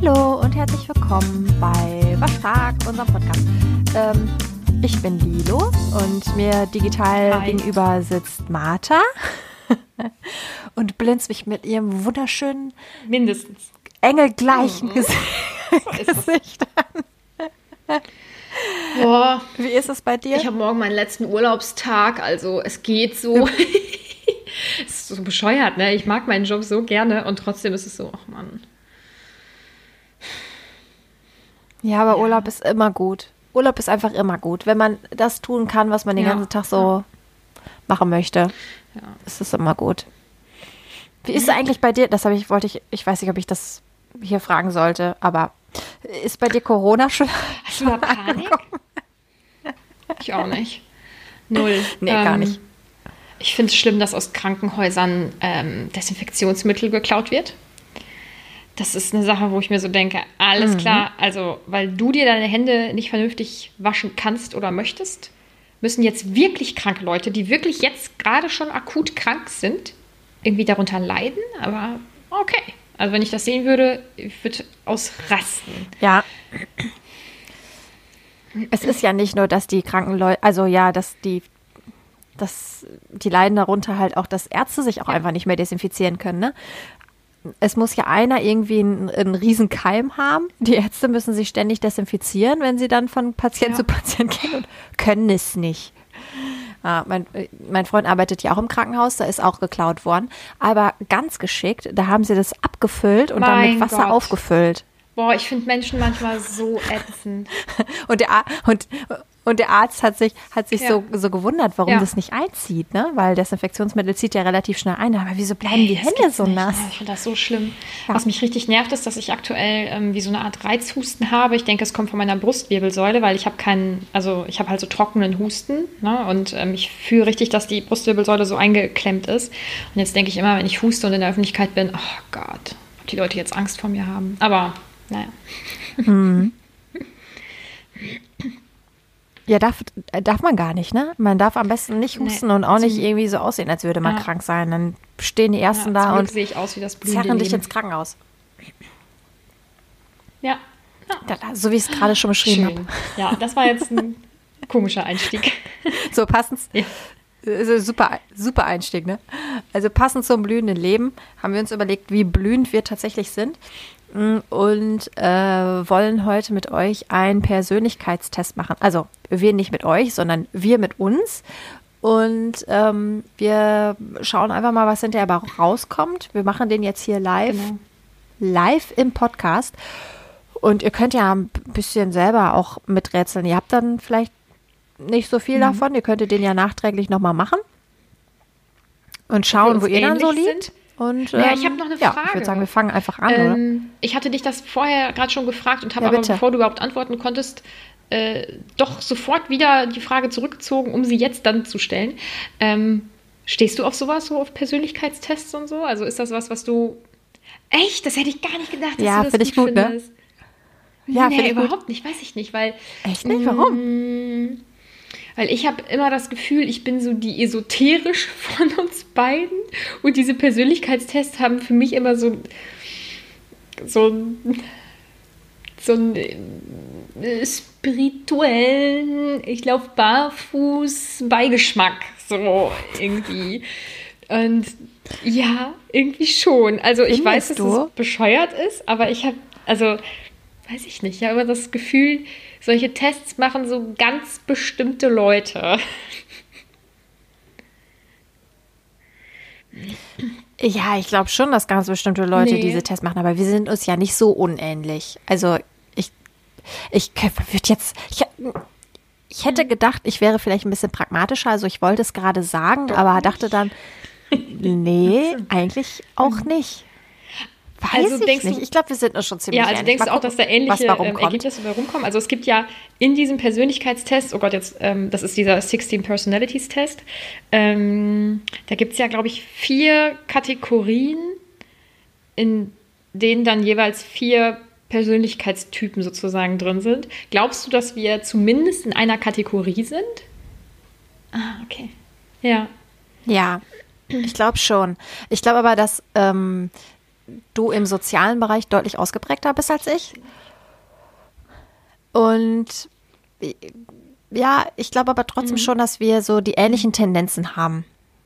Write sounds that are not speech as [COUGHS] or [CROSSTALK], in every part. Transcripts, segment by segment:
Hallo und herzlich willkommen bei Was fragt, unserem Podcast. Ähm, ich bin Lilo und mir digital Hi. gegenüber sitzt Martha [LAUGHS] und blinzt mich mit ihrem wunderschönen, Mindestens. engelgleichen Gesicht. Ist es. Gesicht. Boah, Wie ist es bei dir? ich habe morgen meinen letzten Urlaubstag, also es geht so. [LAUGHS] Es ist so bescheuert, ne? Ich mag meinen Job so gerne und trotzdem ist es so, ach Mann. Ja, aber Urlaub ist immer gut. Urlaub ist einfach immer gut. Wenn man das tun kann, was man den Ja. ganzen Tag so machen möchte, Ja. ist es immer gut. Wie ist es eigentlich bei dir? Das habe ich, wollte ich, ich weiß nicht, ob ich das hier fragen sollte, aber ist bei dir Corona schon? Hast du da Panik? Ich auch nicht. Null. Nee, gar Ähm, nicht. Ich finde es schlimm, dass aus Krankenhäusern ähm, Desinfektionsmittel geklaut wird. Das ist eine Sache, wo ich mir so denke, alles Mhm. klar, also weil du dir deine Hände nicht vernünftig waschen kannst oder möchtest, müssen jetzt wirklich kranke Leute, die wirklich jetzt gerade schon akut krank sind, irgendwie darunter leiden. Aber okay. Also wenn ich das sehen würde, ich würde ausrasten. Ja. Es ist ja nicht nur, dass die kranken Leute, also ja, dass die, dass die leiden darunter halt auch, dass Ärzte sich auch einfach nicht mehr desinfizieren können, ne? Es muss ja einer irgendwie einen, einen riesen Keim haben. Die Ärzte müssen sich ständig desinfizieren, wenn sie dann von Patient Ja. zu Patient gehen und können es nicht. Ah, mein, mein Freund arbeitet ja auch im Krankenhaus, da ist auch geklaut worden. Aber ganz geschickt, da haben sie das abgefüllt und dann mit Mein Wasser Gott. aufgefüllt. Boah, ich finde Menschen manchmal so ätzend. [LAUGHS] Und der, und, und der Arzt hat sich, hat sich Ja. so, so gewundert, warum Ja. das nicht einzieht, ne? Weil Desinfektionsmittel zieht ja relativ schnell ein. Aber wieso bleiben die Hände so nicht. nass? Ich finde das so schlimm. Ja. Was mich richtig nervt, ist, dass ich aktuell ähm, wie so eine Art Reizhusten habe. Ich denke, es kommt von meiner Brustwirbelsäule, weil ich habe keinen, also ich habe halt so trockenen Husten. Ne? Und ähm, ich fühle richtig, dass die Brustwirbelsäule so eingeklemmt ist. Und jetzt denke ich immer, wenn ich huste und in der Öffentlichkeit bin, oh Gott, ob die Leute jetzt Angst vor mir haben. Aber naja. [LAUGHS] Ja, darf, äh, darf man gar nicht, ne? Man darf am besten nicht Nee, husten und auch nicht irgendwie so aussehen, als würde man Ja. krank sein. Dann stehen die Ersten Ja, da und sehe ich aus wie das zerren dich ins Krankenhaus. Ja. Da, so wie ich es gerade schon beschrieben habe. Ja, das war jetzt ein [LAUGHS] komischer Einstieg. [LAUGHS] So passend. Ja. Also super, super Einstieg, ne? Also passend zum blühenden Leben haben wir uns überlegt, wie blühend wir tatsächlich sind und äh, wollen heute mit euch einen Persönlichkeitstest machen. Also wir nicht mit euch, sondern wir mit uns. Und ähm, wir schauen einfach mal, was hinterher aber rauskommt. Wir machen den jetzt hier live, Genau. live im Podcast. Und ihr könnt ja ein bisschen selber auch miträtseln. Ihr habt dann vielleicht nicht so viel davon. Ihr könntet den ja nachträglich nochmal machen. Und schauen, wo ihr dann so liegt. sind. Und, Ja, ich ähm, hab noch eine Ja, ich Frage. würde sagen, wir fangen einfach an, oder? Ähm, ich hatte dich das vorher gerade schon gefragt und habe Ja, aber, bevor du überhaupt antworten konntest, äh, doch sofort wieder die Frage zurückgezogen, um sie jetzt dann zu stellen. Ähm, stehst du auf sowas, so auf Persönlichkeitstests und so? Also ist das was, was du. Echt? Das hätte ich gar nicht gedacht, dass Ja, du das find ich gut, ne? findest. Ja, nee, ich gut. überhaupt nicht, weiß ich nicht, weil. Echt nicht? Warum? Weil ich habe immer das Gefühl, ich bin so die esoterisch [LAUGHS] von uns beiden. Und diese Persönlichkeitstests haben für mich immer so, so, so einen äh, spirituellen, ich laufe barfuß Beigeschmack. So irgendwie. Und ja, irgendwie schon. Also ich weiß, dass Findest du? es bescheuert ist, aber ich habe, also weiß ich nicht, ich habe immer das Gefühl, solche Tests machen so ganz bestimmte Leute. Ja, ich glaube schon, dass ganz bestimmte Leute Nee. diese Tests machen, aber wir sind uns ja nicht so unähnlich. Also ich, ich würde jetzt, ich, ich hätte gedacht, ich wäre vielleicht ein bisschen pragmatischer. Also ich wollte es gerade sagen, aber dachte dann, [LAUGHS] nee, eigentlich auch nicht. Weiß Also ich denkst du- nicht. Ich glaube, wir sind uns schon ziemlich Ja, also ähnlich. denkst du auch, dass da ähnliche ähm. Ergebnisse dabei rumkommen? Also es gibt ja in diesem Persönlichkeitstest, oh Gott, jetzt, ähm, das ist dieser 16 Personalities Test, ähm, da gibt es ja, glaube ich, vier Kategorien, in denen dann jeweils vier Persönlichkeitstypen sozusagen drin sind. Glaubst du, dass wir zumindest in einer Kategorie sind? Ah, okay. Ja. Ja, ich glaube schon. Ich glaube aber, dass ähm, du im sozialen Bereich deutlich ausgeprägter bist als ich. Und ja, ich glaube aber trotzdem mhm. schon, dass wir so die ähnlichen Tendenzen haben.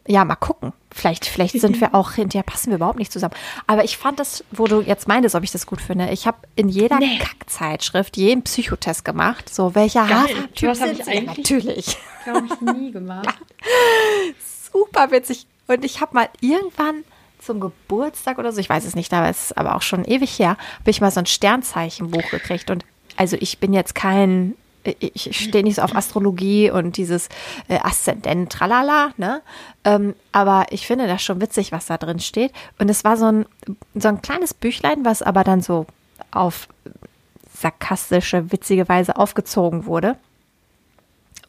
Ja, mal gucken. Vielleicht, vielleicht sind wir [LAUGHS] auch hinterher, passen wir überhaupt nicht zusammen. Aber ich fand das, wo du jetzt meintest, ob ich das gut finde. Ich habe in jeder nee. Kackzeitschrift jeden Psychotest gemacht. So, welcher Hafertyp sind sie? Natürlich. Glaube ich nie gemacht. [LAUGHS] Super witzig. Und ich habe mal irgendwann zum Geburtstag oder so, ich weiß es nicht, aber es ist aber auch schon ewig her, habe ich mal so ein Sternzeichenbuch gekriegt. Und also ich bin jetzt kein ich stehe nicht so auf Astrologie und dieses äh, Aszendent, tralala, ne? Ähm, aber ich finde das schon witzig, was da drin steht. Und es war so ein, so ein kleines Büchlein, was aber dann so auf sarkastische, witzige Weise aufgezogen wurde.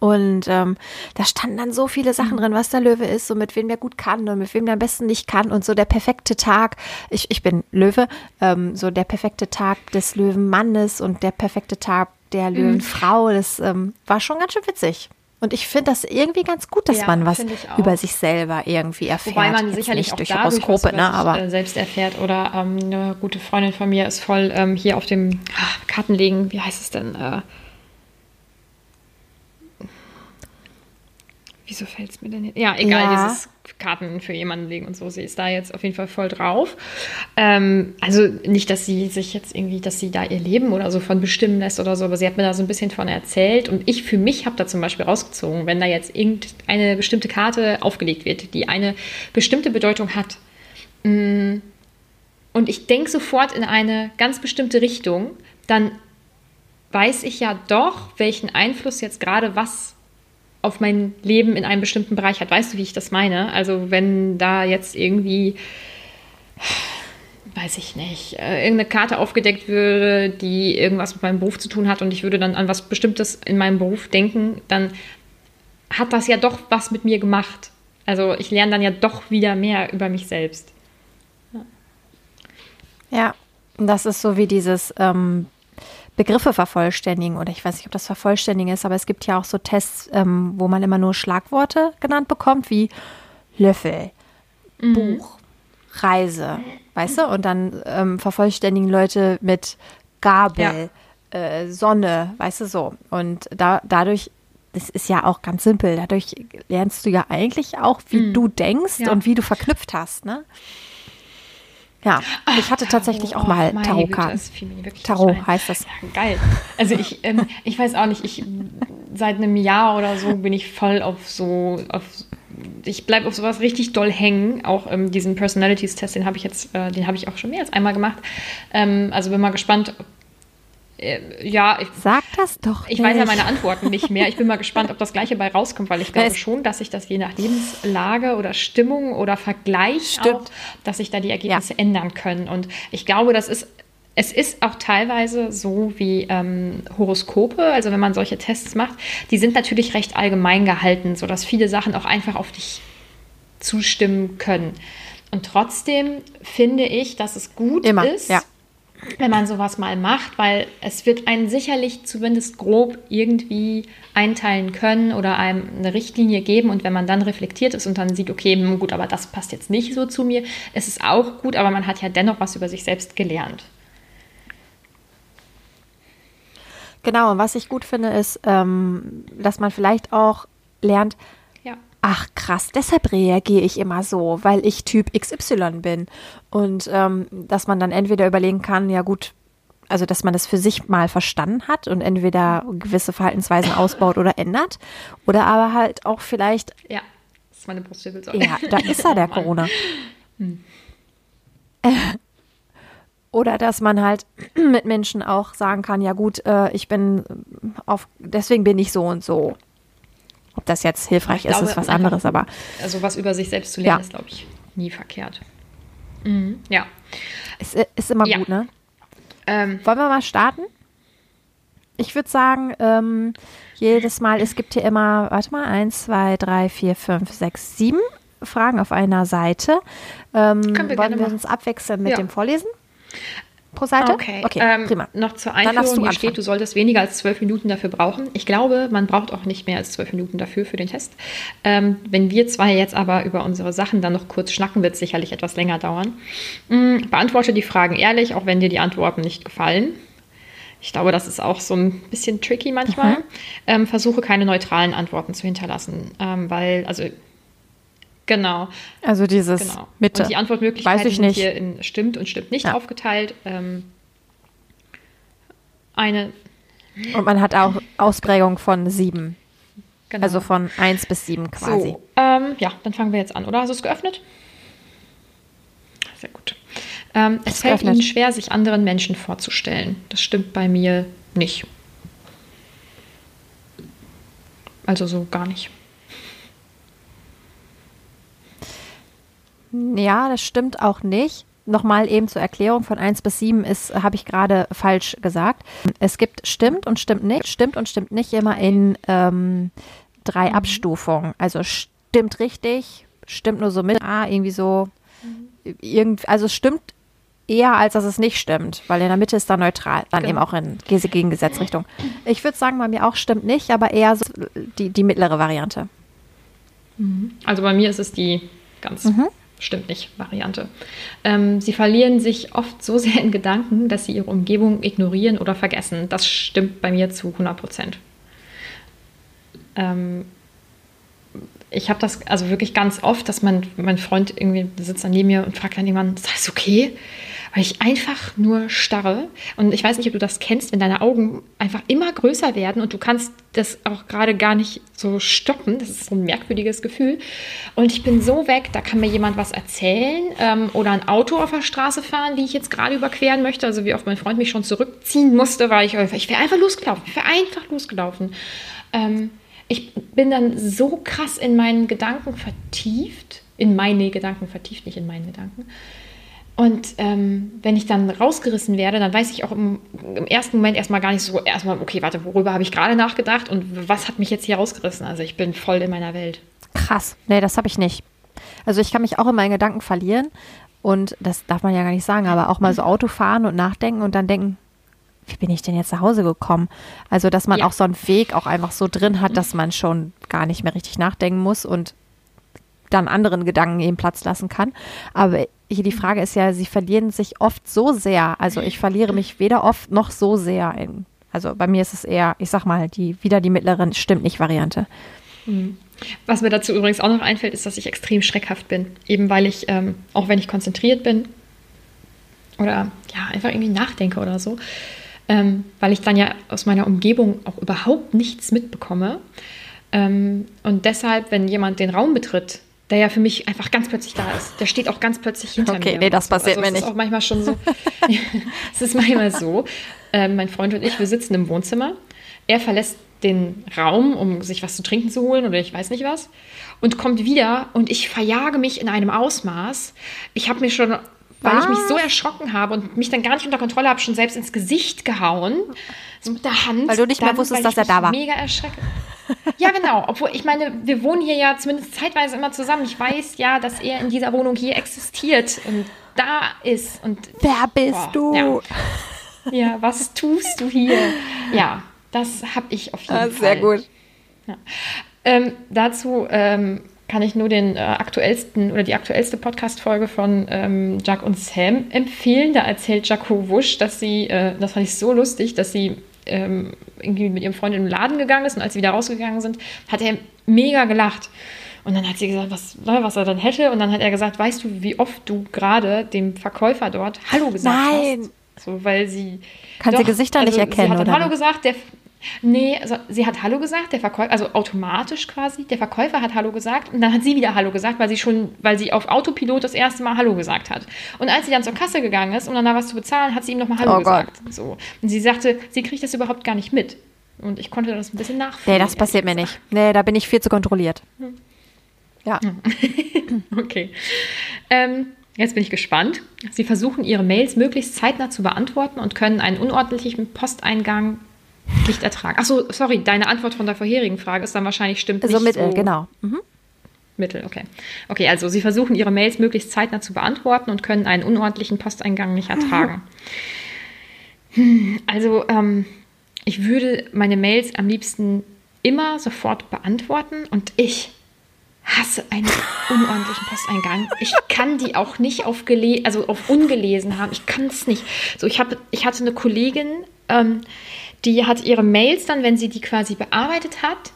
Und ähm, da standen dann so viele Sachen drin, was der Löwe ist, so mit wem der gut kann und mit wem der am besten nicht kann und so der perfekte Tag. Ich, ich bin Löwe, ähm, so der perfekte Tag des Löwenmannes und der perfekte Tag der mhm. Löwenfrau. Das ähm, war schon ganz schön witzig. Und ich finde das irgendwie ganz gut, dass ja, man was über sich selber irgendwie erfährt. Wobei man sicherlich auch durch dadurch, Horoskope, ne, aber selbst erfährt. Oder ähm, eine gute Freundin von mir ist voll ähm, hier auf dem ach, Kartenlegen, wie heißt es denn? Äh, wieso fällt es mir denn jetzt? Ja, egal, ja. dieses Karten für jemanden legen und so. Sie ist da jetzt auf jeden Fall voll drauf. Ähm, also nicht, dass sie sich jetzt irgendwie, dass sie da ihr Leben oder so von bestimmen lässt oder so, aber sie hat mir da so ein bisschen von erzählt. Und ich für mich habe da zum Beispiel rausgezogen, wenn da jetzt irgendeine bestimmte Karte aufgelegt wird, die eine bestimmte Bedeutung hat. Mm, und ich denke sofort in eine ganz bestimmte Richtung, dann weiß ich ja doch, welchen Einfluss jetzt gerade was auf mein Leben in einem bestimmten Bereich hat. Weißt du, wie ich das meine? Also wenn da jetzt irgendwie, weiß ich nicht, äh, irgendeine Karte aufgedeckt würde, die irgendwas mit meinem Beruf zu tun hat und ich würde dann an was Bestimmtes in meinem Beruf denken, dann hat das ja doch was mit mir gemacht. Also ich lerne dann ja doch wieder mehr über mich selbst. Ja, ja das ist so wie dieses ähm, Begriffe vervollständigen oder ich weiß nicht, ob das vervollständigen ist, aber es gibt ja auch so Tests, ähm, wo man immer nur Schlagworte genannt bekommt, wie Löffel, mhm. Buch, Reise, weißt du? Und dann ähm, vervollständigen Leute mit Gabel, ja. äh, Sonne, weißt du so. Und da, dadurch das ist ja auch ganz simpel. Dadurch lernst du ja eigentlich auch, wie mm. du denkst ja. und wie du verknüpft hast, ne? Ja, ich hatte tatsächlich auch mal Tarotkarten. Tarot heißt das. Ja, geil. Also ich, ähm, ich weiß auch nicht, ich seit einem Jahr oder so bin ich voll auf so, auf, ich bleibe auf sowas richtig doll hängen. Auch ähm, diesen Personalities-Test, den habe ich jetzt, äh, den habe ich auch schon mehr als einmal gemacht. Ähm, also bin mal gespannt, ob ja, ich, sag das doch. Ich nicht. weiß ja meine Antworten nicht mehr. Ich bin mal gespannt, ob das Gleiche bei rauskommt, weil ich glaube es schon, dass sich das je nach Lebenslage oder Stimmung oder Vergleich stimmt. auch, dass sich da die Ergebnisse ja. ändern können. Und ich glaube, das ist es ist auch teilweise so wie ähm, Horoskope, also wenn man solche Tests macht, die sind natürlich recht allgemein gehalten, sodass viele Sachen auch einfach auf dich zustimmen können. Und trotzdem finde ich, dass es gut Immer, ist, ja wenn man sowas mal macht, weil es wird einen sicherlich zumindest grob irgendwie einteilen können oder einem eine Richtlinie geben und wenn man dann reflektiert ist und dann sieht, okay, hm, gut, aber das passt jetzt nicht so zu mir, ist es auch gut, aber man hat ja dennoch was über sich selbst gelernt. Genau, und was ich gut finde, ist, ähm, dass man vielleicht auch lernt, ach krass, deshalb reagiere ich immer so, weil ich Typ XY bin. Und ähm, dass man dann entweder überlegen kann, ja gut, also dass man das für sich mal verstanden hat und entweder gewisse Verhaltensweisen ausbaut oder ändert. Oder aber halt auch vielleicht. Ja, das ist meine Brustwirbelsäule. Ja, da ist er, der [LAUGHS] oh Corona. Hm. [LAUGHS] Oder dass man halt [CLEARS THROAT] mit Menschen auch sagen kann, ja gut, äh, ich bin auf, deswegen bin ich so und so. Ob das jetzt hilfreich ist, glaube, ist was anderes, aber. Also was über sich selbst zu lernen, ja. ist, glaube ich, nie verkehrt. Mhm. Ja. Es ist immer ja. gut, ne? Ähm, Wollen wir mal starten? Ich würde sagen, ähm, jedes Mal, es gibt hier immer, warte mal, eins, zwei, drei, vier, fünf, sechs, sieben Fragen auf einer Seite. Ähm, wir wollen wir uns abwechseln mit ja. dem Vorlesen? Pro Seite? Okay, okay ähm, prima. Noch zur Einführung. Hier steht, du solltest weniger als zwölf Minuten dafür brauchen. Ich glaube, man braucht auch nicht mehr als zwölf Minuten dafür für den Test. Ähm, wenn wir zwei jetzt aber über unsere Sachen dann noch kurz schnacken, wird es sicherlich etwas länger dauern. Mhm, beantworte die Fragen ehrlich, auch wenn dir die Antworten nicht gefallen. Ich glaube, das ist auch so ein bisschen tricky manchmal. Mhm. Ähm, versuche keine neutralen Antworten zu hinterlassen, ähm, weil, also Genau. Also dieses genau. Mitte. Und die Antwortmöglichkeiten sind hier in stimmt und stimmt nicht ja. aufgeteilt. Ähm, eine. Und man hat auch Ausprägung von sieben. Genau. Also von eins bis sieben quasi. So, ähm, ja, dann fangen wir jetzt an, oder? Hast du es geöffnet? Sehr gut. Ähm, es fällt geöffnet. Ihnen schwer, sich anderen Menschen vorzustellen. Das stimmt bei mir nicht. Also so gar nicht. Ja, das stimmt auch nicht. Nochmal eben zur Erklärung von 1 bis 7 ist, habe ich gerade falsch gesagt. Es gibt stimmt und stimmt nicht, stimmt und stimmt nicht immer in ähm, drei mhm. Abstufungen. Also stimmt richtig, stimmt nur so mit, ah, irgendwie so, mhm. irgend, also es stimmt eher, als dass es nicht stimmt, weil in der Mitte ist da neutral, dann genau. eben auch in Gegengesetzrichtung. Ich würde sagen, bei mir auch stimmt nicht, aber eher so die, die mittlere Variante. Mhm. Also bei mir ist es die ganz mhm stimmt nicht, Variante. Ähm, sie verlieren sich oft so sehr in Gedanken, dass sie ihre Umgebung ignorieren oder vergessen. Das stimmt bei mir zu 100 Prozent. Ähm, ich habe das also wirklich ganz oft, dass mein, mein Freund irgendwie sitzt dann neben mir und fragt dann jemand, ist das okay? Weil ich einfach nur starre. Und ich weiß nicht, ob du das kennst, wenn deine Augen einfach immer größer werden und du kannst das auch gerade gar nicht so stoppen. Das ist so ein merkwürdiges Gefühl. Und ich bin so weg, da kann mir jemand was erzählen ähm, oder ein Auto auf der Straße fahren, die ich jetzt gerade überqueren möchte. Also wie oft mein Freund mich schon zurückziehen musste, weil ich, ich wäre einfach losgelaufen. Ich wäre einfach losgelaufen. Ähm, ich bin dann so krass in meinen Gedanken vertieft, in meine Gedanken vertieft, nicht in meinen Gedanken, und ähm, wenn ich dann rausgerissen werde, dann weiß ich auch im, im, ersten Moment erstmal gar nicht so, erstmal, okay, warte, worüber habe ich gerade nachgedacht und was hat mich jetzt hier rausgerissen? Also ich bin voll in meiner Welt. Krass, nee, das habe ich nicht. Also ich kann mich auch in meinen Gedanken verlieren und das darf man ja gar nicht sagen, aber auch mal so Auto fahren und nachdenken und dann denken, wie bin ich denn jetzt nach Hause gekommen? Also, dass man ja. auch so einen Weg auch einfach so drin hat, dass man schon gar nicht mehr richtig nachdenken muss und dann anderen Gedanken eben Platz lassen kann. Aber hier die Frage ist ja, sie verlieren sich oft so sehr. Also ich verliere mich weder oft noch so sehr in. Also bei mir ist es eher, ich sag mal, die wieder die mittleren stimmt nicht Variante. Mhm. Was mir dazu übrigens auch noch einfällt, ist, dass ich extrem schreckhaft bin. Eben weil ich, ähm, auch wenn ich konzentriert bin oder ja, einfach irgendwie nachdenke oder so, ähm, weil ich dann ja aus meiner Umgebung auch überhaupt nichts mitbekomme. Ähm, und deshalb, wenn jemand den Raum betritt, der ja für mich einfach ganz plötzlich da ist. Der steht auch ganz plötzlich hinter okay, mir. Okay, nee, das passiert also, mir nicht. Das ist auch manchmal schon so. [LAUGHS] es ist manchmal so. Äh, mein Freund und ich, wir sitzen im Wohnzimmer. Er verlässt den Raum, um sich was zu trinken zu holen oder ich weiß nicht was, und kommt wieder und ich verjage mich in einem Ausmaß. Ich habe mir schon, weil ich mich so erschrocken habe und mich dann gar nicht unter Kontrolle habe, schon selbst ins Gesicht gehauen. So mit der Hand. Weil du nicht mehr wusstest, dass er da war. Mega erschreckt. Ja, genau. Obwohl, ich meine, wir wohnen hier ja zumindest zeitweise immer zusammen. Ich weiß ja, dass er in dieser Wohnung hier existiert und da ist. Und wer bist boah, du? Ja. ja. was tust du hier? Ja, das habe ich auf jeden ah, Fall. Sehr gut. Ja. Ähm, dazu ähm, kann ich nur den äh, aktuellsten oder die aktuellste Podcast-Folge von ähm, Jack und Sam empfehlen. Da erzählt Jaco Wusch, dass sie, äh, das fand ich so lustig, dass sie ähm, irgendwie mit ihrem Freund in den Laden gegangen ist und als sie wieder rausgegangen sind, hat er mega gelacht. Und dann hat sie gesagt, was, ne, was er dann hätte. Und dann hat er gesagt, weißt du, wie oft du gerade dem Verkäufer dort Hallo gesagt Nein. hast? So, weil sie. Kann doch, sie Gesichter also nicht erkennen, sie hat oder? Hallo gesagt, der, Nee, also sie hat Hallo gesagt, der Verkäufer, also automatisch quasi, der Verkäufer hat Hallo gesagt und dann hat sie wieder Hallo gesagt, weil sie schon, weil sie auf Autopilot das erste Mal Hallo gesagt hat. Und als sie dann zur Kasse gegangen ist, um dann da was zu bezahlen, hat sie ihm nochmal Hallo oh gesagt. Gott. So. Und sie sagte, sie kriegt das überhaupt gar nicht mit. Und ich konnte das ein bisschen nachvollziehen. Nee, das passiert mir nicht. Nee, da bin ich viel zu kontrolliert. Hm. Ja. [LAUGHS] okay. Ähm, Jetzt bin ich gespannt. Sie versuchen, Ihre Mails möglichst zeitnah zu beantworten und können einen unordentlichen Posteingang nicht ertragen. Achso, sorry, deine Antwort von der vorherigen Frage ist dann wahrscheinlich stimmt also nicht Mittel, so. genau. Mhm. Mittel, okay. Okay, also Sie versuchen Ihre Mails möglichst zeitnah zu beantworten und können einen unordentlichen Posteingang nicht ertragen. Also, ähm, ich würde meine Mails am liebsten immer sofort beantworten und ich hasse einen unordentlichen Posteingang. Ich kann die auch nicht auf, gele also auf ungelesen haben. Ich kann es nicht. So, ich, hab, ich hatte eine Kollegin, ähm, die hat ihre Mails dann, wenn sie die quasi bearbeitet hat,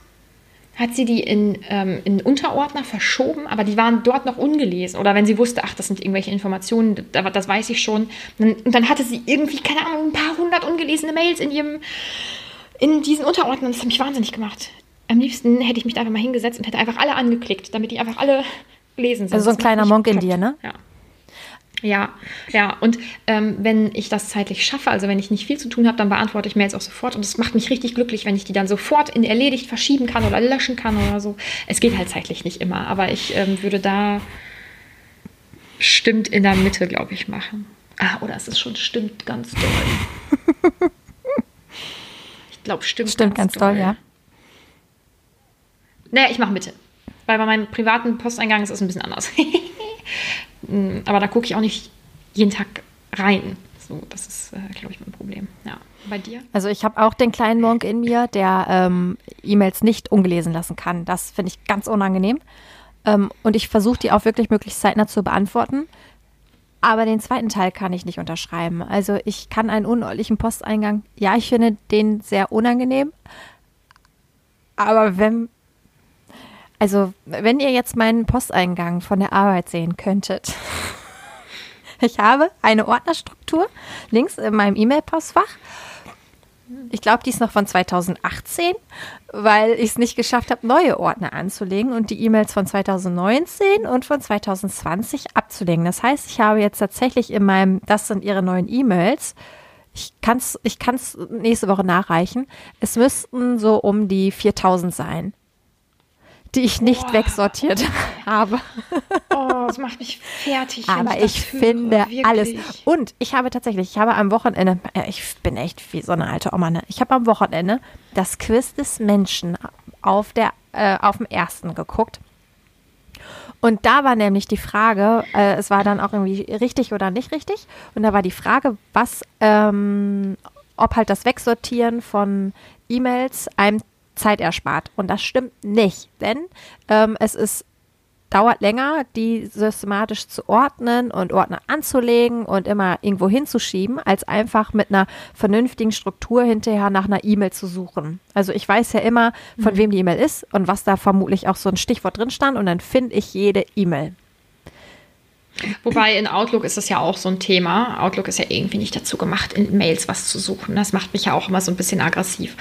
hat sie die in, ähm, in Unterordner verschoben, aber die waren dort noch ungelesen. Oder wenn sie wusste, ach, das sind irgendwelche Informationen, das weiß ich schon. Und dann hatte sie irgendwie, keine Ahnung, ein paar hundert ungelesene Mails in ihrem, in diesen Unterordnern. Das hat mich wahnsinnig gemacht. Am liebsten hätte ich mich da einfach mal hingesetzt und hätte einfach alle angeklickt, damit die einfach alle lesen sind. Also so ein kleiner Monk in dir, ne? Ja. Ja, ja. Und ähm, wenn ich das zeitlich schaffe, also wenn ich nicht viel zu tun habe, dann beantworte ich Mails auch sofort. Und es macht mich richtig glücklich, wenn ich die dann sofort in erledigt verschieben kann oder löschen kann oder so. Es geht halt zeitlich nicht immer, aber ich ähm, würde da stimmt in der Mitte, glaube ich, machen. Ah, oder es ist schon stimmt ganz doll. [LAUGHS] ich glaube, stimmt, stimmt ganz, ganz doll. doll, ja. Naja, ich mache Mitte. Weil bei meinem privaten Posteingang ist es ein bisschen anders. [LAUGHS] Mm, aber da gucke ich auch nicht jeden Tag rein. So, das ist, äh, glaube ich, mein Problem. Ja. Bei dir? Also ich habe auch den kleinen Monk in mir, der ähm, E-Mails nicht ungelesen lassen kann. Das finde ich ganz unangenehm. Ähm, und ich versuche die auch wirklich möglichst zeitnah zu beantworten. Aber den zweiten Teil kann ich nicht unterschreiben. Also ich kann einen unordentlichen Posteingang, ja, ich finde den sehr unangenehm. Aber wenn also, wenn ihr jetzt meinen Posteingang von der Arbeit sehen könntet. [LAUGHS] Ich habe eine Ordnerstruktur links in meinem E-Mail-Postfach. Ich glaube, die ist noch von 2018, weil ich es nicht geschafft habe, neue Ordner anzulegen und die E-Mails von 2019 und von 2020 abzulegen. Das heißt, ich habe jetzt tatsächlich in meinem, das sind ihre neuen E-Mails. Ich kann es ich kann's nächste Woche nachreichen. Es müssten so um die 4000 sein die ich nicht oh. wegsortiert [LAUGHS] habe. Oh, das macht mich fertig. Aber ich, ich finde Wirklich. alles. Und ich habe tatsächlich, ich habe am Wochenende, äh, ich bin echt wie so eine alte Oma, ne? Ich habe am Wochenende das Quiz des Menschen auf, der, äh, auf dem ersten geguckt. Und da war nämlich die Frage, äh, es war dann auch irgendwie richtig oder nicht richtig. Und da war die Frage, was, ähm, ob halt das Wegsortieren von E-Mails einem Zeit erspart. Und das stimmt nicht, denn ähm, es ist dauert länger, die systematisch zu ordnen und Ordner anzulegen und immer irgendwo hinzuschieben, als einfach mit einer vernünftigen Struktur hinterher nach einer E-Mail zu suchen. Also ich weiß ja immer, von mhm. wem die E-Mail ist und was da vermutlich auch so ein Stichwort drin stand und dann finde ich jede E-Mail. Wobei in Outlook ist es ja auch so ein Thema. Outlook ist ja irgendwie nicht dazu gemacht, in Mails was zu suchen. Das macht mich ja auch immer so ein bisschen aggressiv.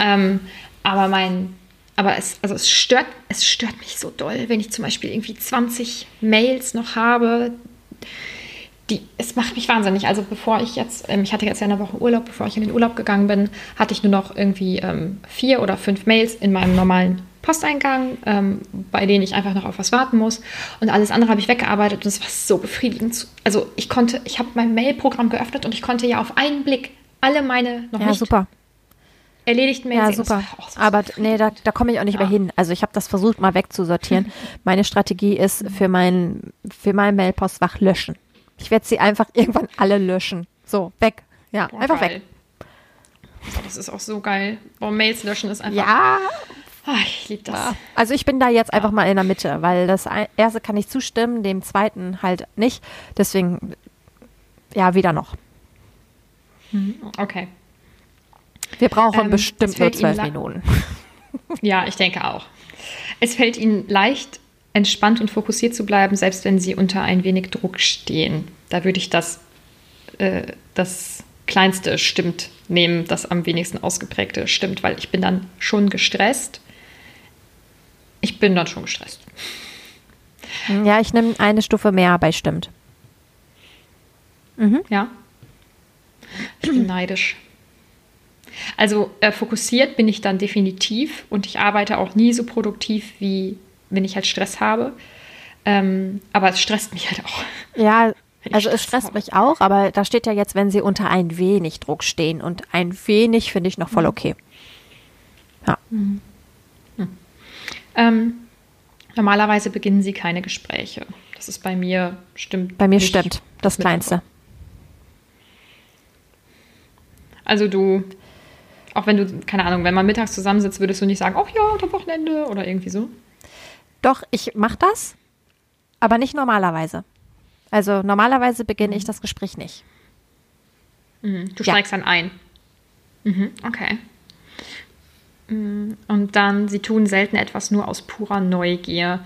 Ähm, aber mein, aber es, also es stört, es stört mich so doll, wenn ich zum Beispiel irgendwie 20 Mails noch habe. Die, es macht mich wahnsinnig. Also bevor ich jetzt, ähm, ich hatte jetzt ja eine Woche Urlaub, bevor ich in den Urlaub gegangen bin, hatte ich nur noch irgendwie ähm, vier oder fünf Mails in meinem normalen Posteingang, ähm, bei denen ich einfach noch auf was warten muss. Und alles andere habe ich weggearbeitet und es war so befriedigend. Also ich konnte, ich habe mein Mailprogramm geöffnet und ich konnte ja auf einen Blick alle meine noch ja, nicht super erledigt Mails. Ja, super. [LAUGHS] So Aber nee, da, da komme ich auch nicht ja. mehr hin. Also ich habe das versucht mal wegzusortieren. [LAUGHS] Meine Strategie ist für mein, für mein Mailpostfach löschen. Ich werde sie einfach [LAUGHS] irgendwann alle löschen. So, weg. Ja, Boah, einfach geil. weg. Das ist auch so geil. Boah, Mails löschen ist einfach. Ja. Ach, ich liebe das. Also ich bin da jetzt einfach mal in der Mitte, weil das erste kann ich zustimmen, dem zweiten halt nicht. Deswegen, ja, weder noch. Okay. Wir brauchen ähm, bestimmt nur zwölf Minuten. [LAUGHS] Ja, ich denke auch. Es fällt Ihnen leicht, entspannt und fokussiert zu bleiben, selbst wenn Sie unter ein wenig Druck stehen. Da würde ich das, äh, das kleinste stimmt nehmen, das am wenigsten ausgeprägte stimmt, weil ich bin dann schon gestresst. Ich bin dann schon gestresst. Ja, ich nehme eine Stufe mehr bei stimmt. Mhm. Ja. Ich bin neidisch. Also äh, fokussiert bin ich dann definitiv und ich arbeite auch nie so produktiv, wie wenn ich halt Stress habe. Ähm, aber es stresst mich [LAUGHS] halt auch. Ja, also es stresst habe. mich auch, aber da steht ja jetzt, wenn sie unter ein wenig Druck stehen und ein wenig finde ich noch voll mhm. okay. Ja. Mhm. Mhm. Ähm, normalerweise beginnen sie keine Gespräche. Das ist bei mir stimmt. Bei mir stimmt das Kleinste. Also du, auch wenn du, keine Ahnung, wenn man mittags zusammensitzt, würdest du nicht sagen, ach ja, unter Wochenende oder irgendwie so? Doch, ich mache das, aber nicht normalerweise. Also normalerweise beginne ich das Gespräch nicht. Mhm. Du Ja. steigst dann ein. Mhm, okay. Mhm, Und dann, sie tun selten etwas nur aus purer Neugier.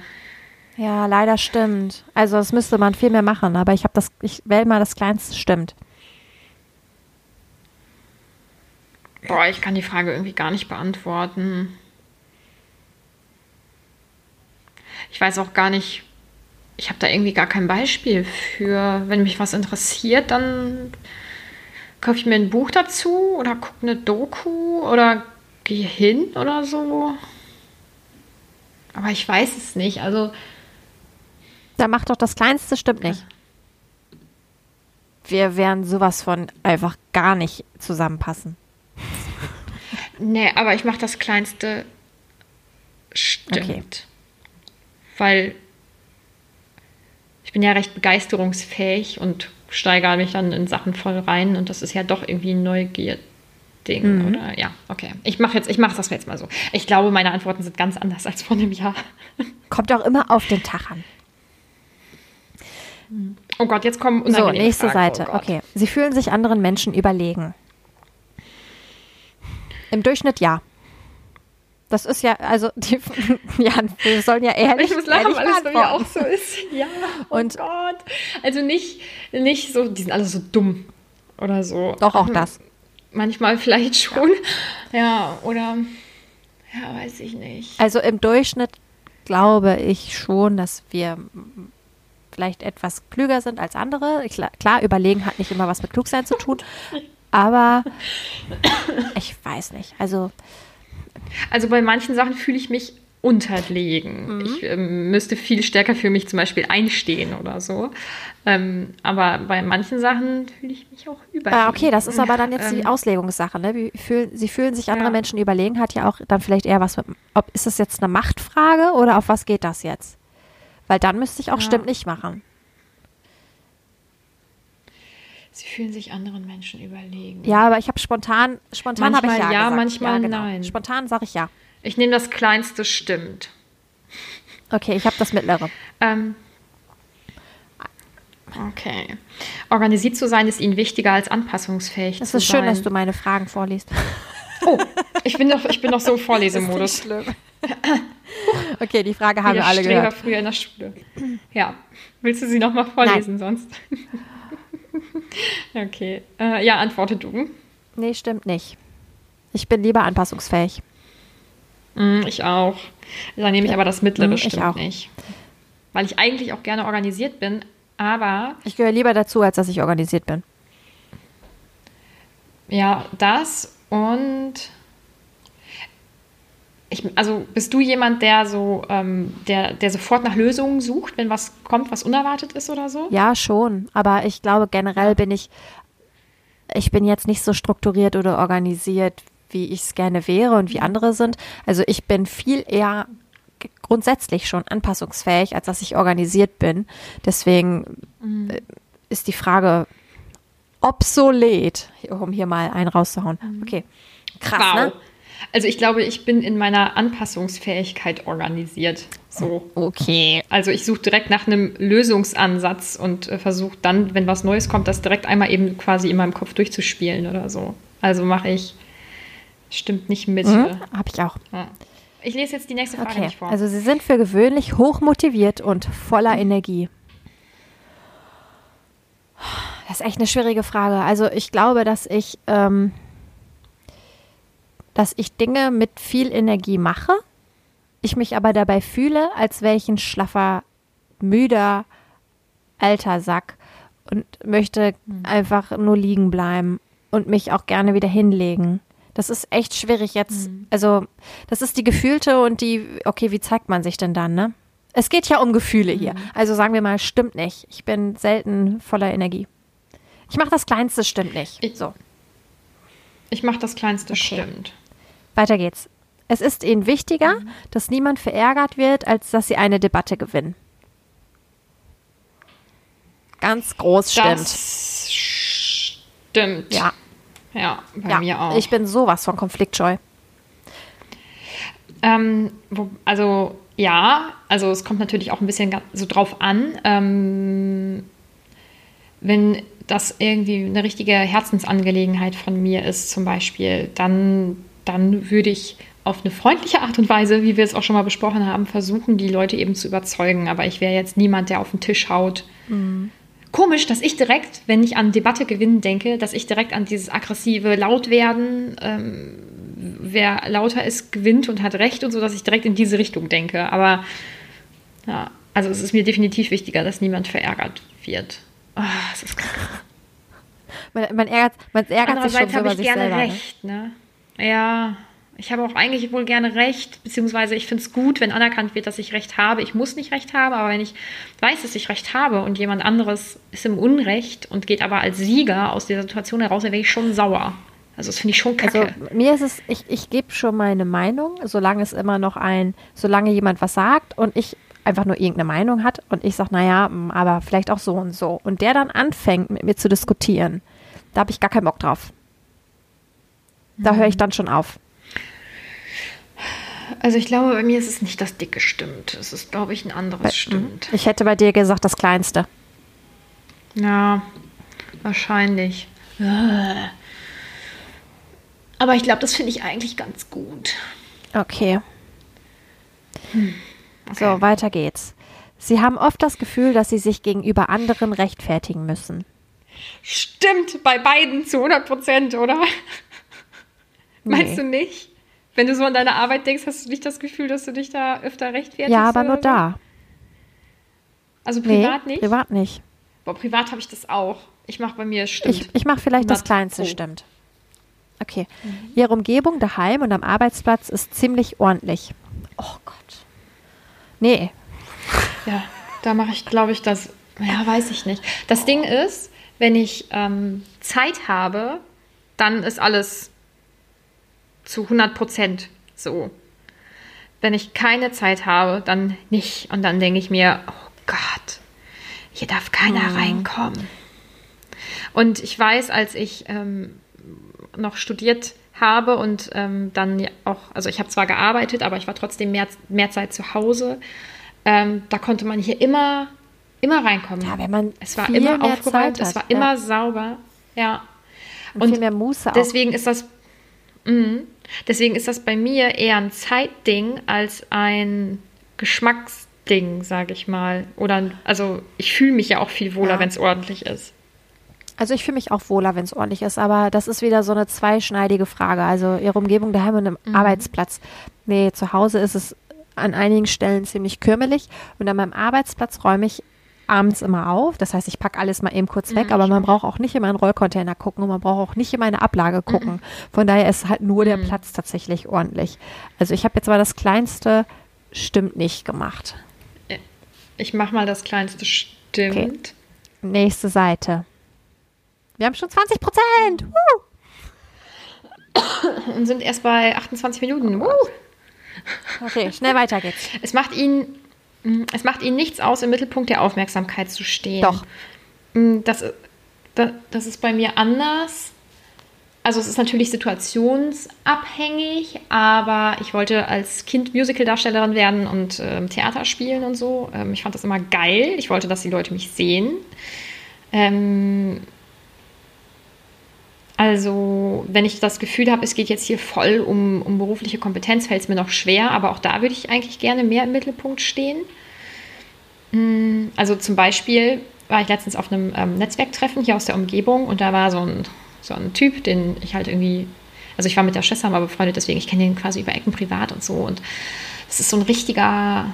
Ja, leider stimmt. Also das müsste man viel mehr machen, aber ich habe das, ich wähle mal das Kleinste, stimmt. Boah, ich kann die Frage irgendwie gar nicht beantworten. Ich weiß auch gar nicht, ich habe da irgendwie gar kein Beispiel für. Wenn mich was interessiert, dann kaufe ich mir ein Buch dazu oder gucke eine Doku oder gehe hin oder so. Aber ich weiß es nicht. Also, Dann mach doch das Kleinste, stimmt nicht. Wir wären sowas von einfach gar nicht zusammenpassen. Nee, aber ich mache das Kleinste. Stimmt. Okay. Weil ich bin ja recht begeisterungsfähig und steigere mich dann in Sachen voll rein und das ist ja doch irgendwie ein Neugier-Ding, oder? Ja, okay. Ich mache jetzt, ich mache das jetzt mal so. Ich glaube, meine Antworten sind ganz anders als vor einem Jahr. [LAUGHS] Kommt auch immer auf den Tag an. Oh Gott, jetzt kommen So, nächste Fragen. Seite. Oh okay. Sie fühlen sich anderen Menschen überlegen. Im Durchschnitt ja. Das ist ja, also, die, [LAUGHS] ja, wir sollen ja ehrlich, Ich muss lachen, weil es bei mir auch so ist. [LAUGHS] Ja, oh Und- Gott. Also nicht, nicht so, die sind alle so dumm oder so. Doch, auch das. Manchmal vielleicht schon. Ja, oder, ja, weiß ich nicht. Also im Durchschnitt glaube ich schon, dass wir vielleicht etwas klüger sind als andere. Ich, klar, überlegen hat nicht immer was mit Klugsein zu tun, [LAUGHS] aber [COUGHS] ich weiß nicht. Also Also bei manchen Sachen fühle ich mich unterlegen. Mhm. Ich ähm, müsste viel stärker für mich zum Beispiel einstehen oder so. Ähm, aber bei manchen Sachen fühle ich mich auch überlegen. Ah, okay, das ist aber dann jetzt die Ähm, Auslegungssache. Ne? Wie fühlen, sie fühlen sich andere Ja. Menschen überlegen, hat ja auch dann vielleicht eher was mit, ob ist das jetzt eine Machtfrage oder auf was geht das jetzt? Weil dann müsste ich auch Ja. stimmt nicht machen. Sie fühlen sich anderen Menschen überlegen. Ja, aber ich habe spontan, spontan habe ich ja, Manchmal ja, gesagt. manchmal genau. nein. Spontan sage ich ja. Ich nehme das Kleinste stimmt. Okay, ich habe das mittlere. Ähm, okay. Organisiert zu sein ist ihnen wichtiger als anpassungsfähig Es zu ist schön, sein. dass du meine Fragen vorliest. Oh, ich bin doch, ich bin doch so im [LAUGHS] Vorlesemodus. schlimm. [LAUGHS] okay, die Frage haben wir alle Streber gehört. früher in der Schule. Ja. Willst du sie nochmal vorlesen sonst? [LAUGHS] okay. Äh, ja, antworte du. Nee, stimmt nicht. Ich bin lieber anpassungsfähig. Mm, ich auch. Dann nehme ich aber das mittlere Mm, ich stimmt auch. nicht. Weil ich eigentlich auch gerne organisiert bin, aber Ich gehöre lieber dazu, als dass ich organisiert bin. Ja, das und ich, also bist du jemand, der so, ähm, der, der sofort nach Lösungen sucht, wenn was kommt, was unerwartet ist oder so? Ja, schon. Aber ich glaube, generell bin ich, ich bin jetzt nicht so strukturiert oder organisiert, wie ich es gerne wäre und wie andere sind. Also ich bin viel eher grundsätzlich schon anpassungsfähig, als dass ich organisiert bin. Deswegen äh, ist die Frage obsolet, um hier mal einen rauszuhauen. Okay. Krass, wow. ne? Also ich glaube, ich bin in meiner Anpassungsfähigkeit organisiert. So. Okay. Also ich suche direkt nach einem Lösungsansatz und äh, versuche dann, wenn was Neues kommt, das direkt einmal eben quasi in meinem Kopf durchzuspielen oder so. Also mache ich, stimmt nicht mit. Mhm, äh, Habe ich auch. ja. Ich lese jetzt die nächste Frage Okay, nicht vor. also Sie sind für gewöhnlich hochmotiviert und voller Energie. Das ist echt eine schwierige Frage. Also ich glaube, dass ich, ähm, dass ich Dinge mit viel Energie mache, ich mich aber dabei fühle, als wäre ich ein schlaffer, müder, alter Sack und möchte einfach nur liegen bleiben und mich auch gerne wieder hinlegen. Das ist echt schwierig jetzt. Also, das ist die gefühlte und die, okay, wie zeigt man sich denn dann, ne? Es geht ja um Gefühle hier. Also sagen wir mal, stimmt nicht. Ich bin selten voller Energie. Ich mache das Kleinste, stimmt nicht. Ich- So, Ich mache das Kleinste, Okay. stimmt. Weiter geht's. Es ist ihnen wichtiger, dass niemand verärgert wird, als dass sie eine Debatte gewinnen. Ganz groß stimmt. Das stimmt. Ja. Ja, bei ja, mir auch. ich bin sowas von konfliktscheu. Ähm, wo, also ja, also es kommt natürlich auch ein bisschen so drauf an. Ähm, wenn das irgendwie eine richtige Herzensangelegenheit von mir ist, zum Beispiel, dann, dann würde ich auf eine freundliche Art und Weise, wie wir es auch schon mal besprochen haben, versuchen, die Leute eben zu überzeugen. Aber ich wäre jetzt niemand, der auf den Tisch haut. Komisch, dass ich direkt, wenn ich an Debatte gewinnen denke, dass ich direkt an dieses aggressive Lautwerden, ähm, wer lauter ist, gewinnt und hat Recht und so, dass ich direkt in diese Richtung denke. Aber ja, also es ist mir definitiv wichtiger, dass niemand verärgert wird. Ah, es ist Man, man ärgert, man ärgert sich schon über ich sich gerne selber. Ne? recht, ne? Ja, ich habe auch eigentlich wohl gerne recht, beziehungsweise ich finde es gut, wenn anerkannt wird, dass ich recht habe. Ich muss nicht recht haben, aber wenn ich weiß, dass ich recht habe und jemand anderes ist im Unrecht und geht aber als Sieger aus dieser Situation heraus, dann wäre ich schon sauer. Also das finde ich schon kacke. Also mir ist es, ich, ich gebe schon meine Meinung, solange es immer noch ein, solange jemand was sagt und ich einfach nur irgendeine Meinung hat und ich sage, naja, mm, aber vielleicht auch so und so. Und der dann anfängt, mit mir zu diskutieren, da habe ich gar keinen Bock drauf. Da höre ich dann schon auf. Also ich glaube, bei mir ist es nicht das dicke Stimmt. Es ist, glaube ich, ein anderes Stimmt. Ich hätte bei dir gesagt, das Kleinste. Ja, wahrscheinlich. Aber ich glaube, das finde ich eigentlich ganz gut. Okay. Okay. So, weiter geht's. Sie haben oft das Gefühl, dass sie sich gegenüber anderen rechtfertigen müssen. Stimmt, bei beiden zu 100 Prozent, oder? Meinst du nicht? Wenn du so an deine Arbeit denkst, hast du nicht das Gefühl, dass du dich da öfter rechtfertigst? Ja, aber nur so? da. Also Nee, privat nicht? privat nicht. Boah, privat habe ich das auch. Ich mache bei mir, stimmt. Ich, ich mache vielleicht das 100 Kleinste, Pro. stimmt. Okay. Ihre Umgebung daheim und am Arbeitsplatz ist ziemlich ordentlich. Oh Gott. Nee. [LAUGHS] Ja, da mache ich, glaube ich, das. Ja, weiß ich nicht. Das Ding ist, wenn ich ähm, Zeit habe, dann ist alles zu 100 Prozent so. Wenn ich keine Zeit habe, dann nicht. Und dann denke ich mir, oh Gott, hier darf keiner reinkommen. Und ich weiß, als ich ähm, noch studiert habe und ähm, dann auch, also ich habe zwar gearbeitet, aber ich war trotzdem mehr, mehr Zeit zu Hause. Ähm, da konnte man hier immer, immer reinkommen. Ja, wenn man es war immer aufgeräumt, es war hat, immer ja. sauber. Ja. Und, viel mehr Muße auch. Deswegen ist das, mhm. Deswegen ist das bei mir eher ein Zeitding als ein Geschmacksding, sage ich mal. Oder also ich fühle mich ja auch viel wohler, Ja. wenn es ordentlich ist. Also ich fühle mich auch wohler, wenn es ordentlich ist, aber das ist wieder so eine zweischneidige Frage. Also ihre Umgebung daheim und im Arbeitsplatz. Nee, zu Hause ist es an einigen Stellen ziemlich kürmelig und an meinem Arbeitsplatz räume ich abends immer auf. Das heißt, ich packe alles mal eben kurz weg, aber man braucht auch nicht in meinen Rollcontainer gucken und man braucht auch nicht in meine Ablage gucken. Von daher ist halt nur der Platz tatsächlich ordentlich. Also ich habe jetzt mal das Kleinste stimmt nicht gemacht. Ich mache mal das kleinste stimmt. Nächste Seite. Wir haben schon 20 Prozent. Und sind erst bei 28 Minuten. Uh. Okay, schnell weiter geht's. Es macht ihn, mm, es macht ihnen nichts aus, im Mittelpunkt der Aufmerksamkeit zu stehen. Doch. Mm, Das, das, das ist bei mir anders. Also es ist natürlich situationsabhängig, aber ich wollte als Kind Musical-Darstellerin werden und ähm, Theater spielen und so. Ähm, ich fand das immer geil. Ich wollte, dass die Leute mich sehen. Ähm, also, wenn ich das Gefühl habe, es geht jetzt hier voll um, um berufliche Kompetenz, fällt es mir noch schwer, aber auch da würde ich eigentlich gerne mehr im Mittelpunkt stehen. Mm, Also zum Beispiel war ich letztens auf einem ähm, Netzwerktreffen hier aus der Umgebung und da war so ein, so ein Typ, den ich halt irgendwie, also ich war mit der Schwester mal befreundet, deswegen ich kenne den quasi über Ecken privat und so und es ist so ein richtiger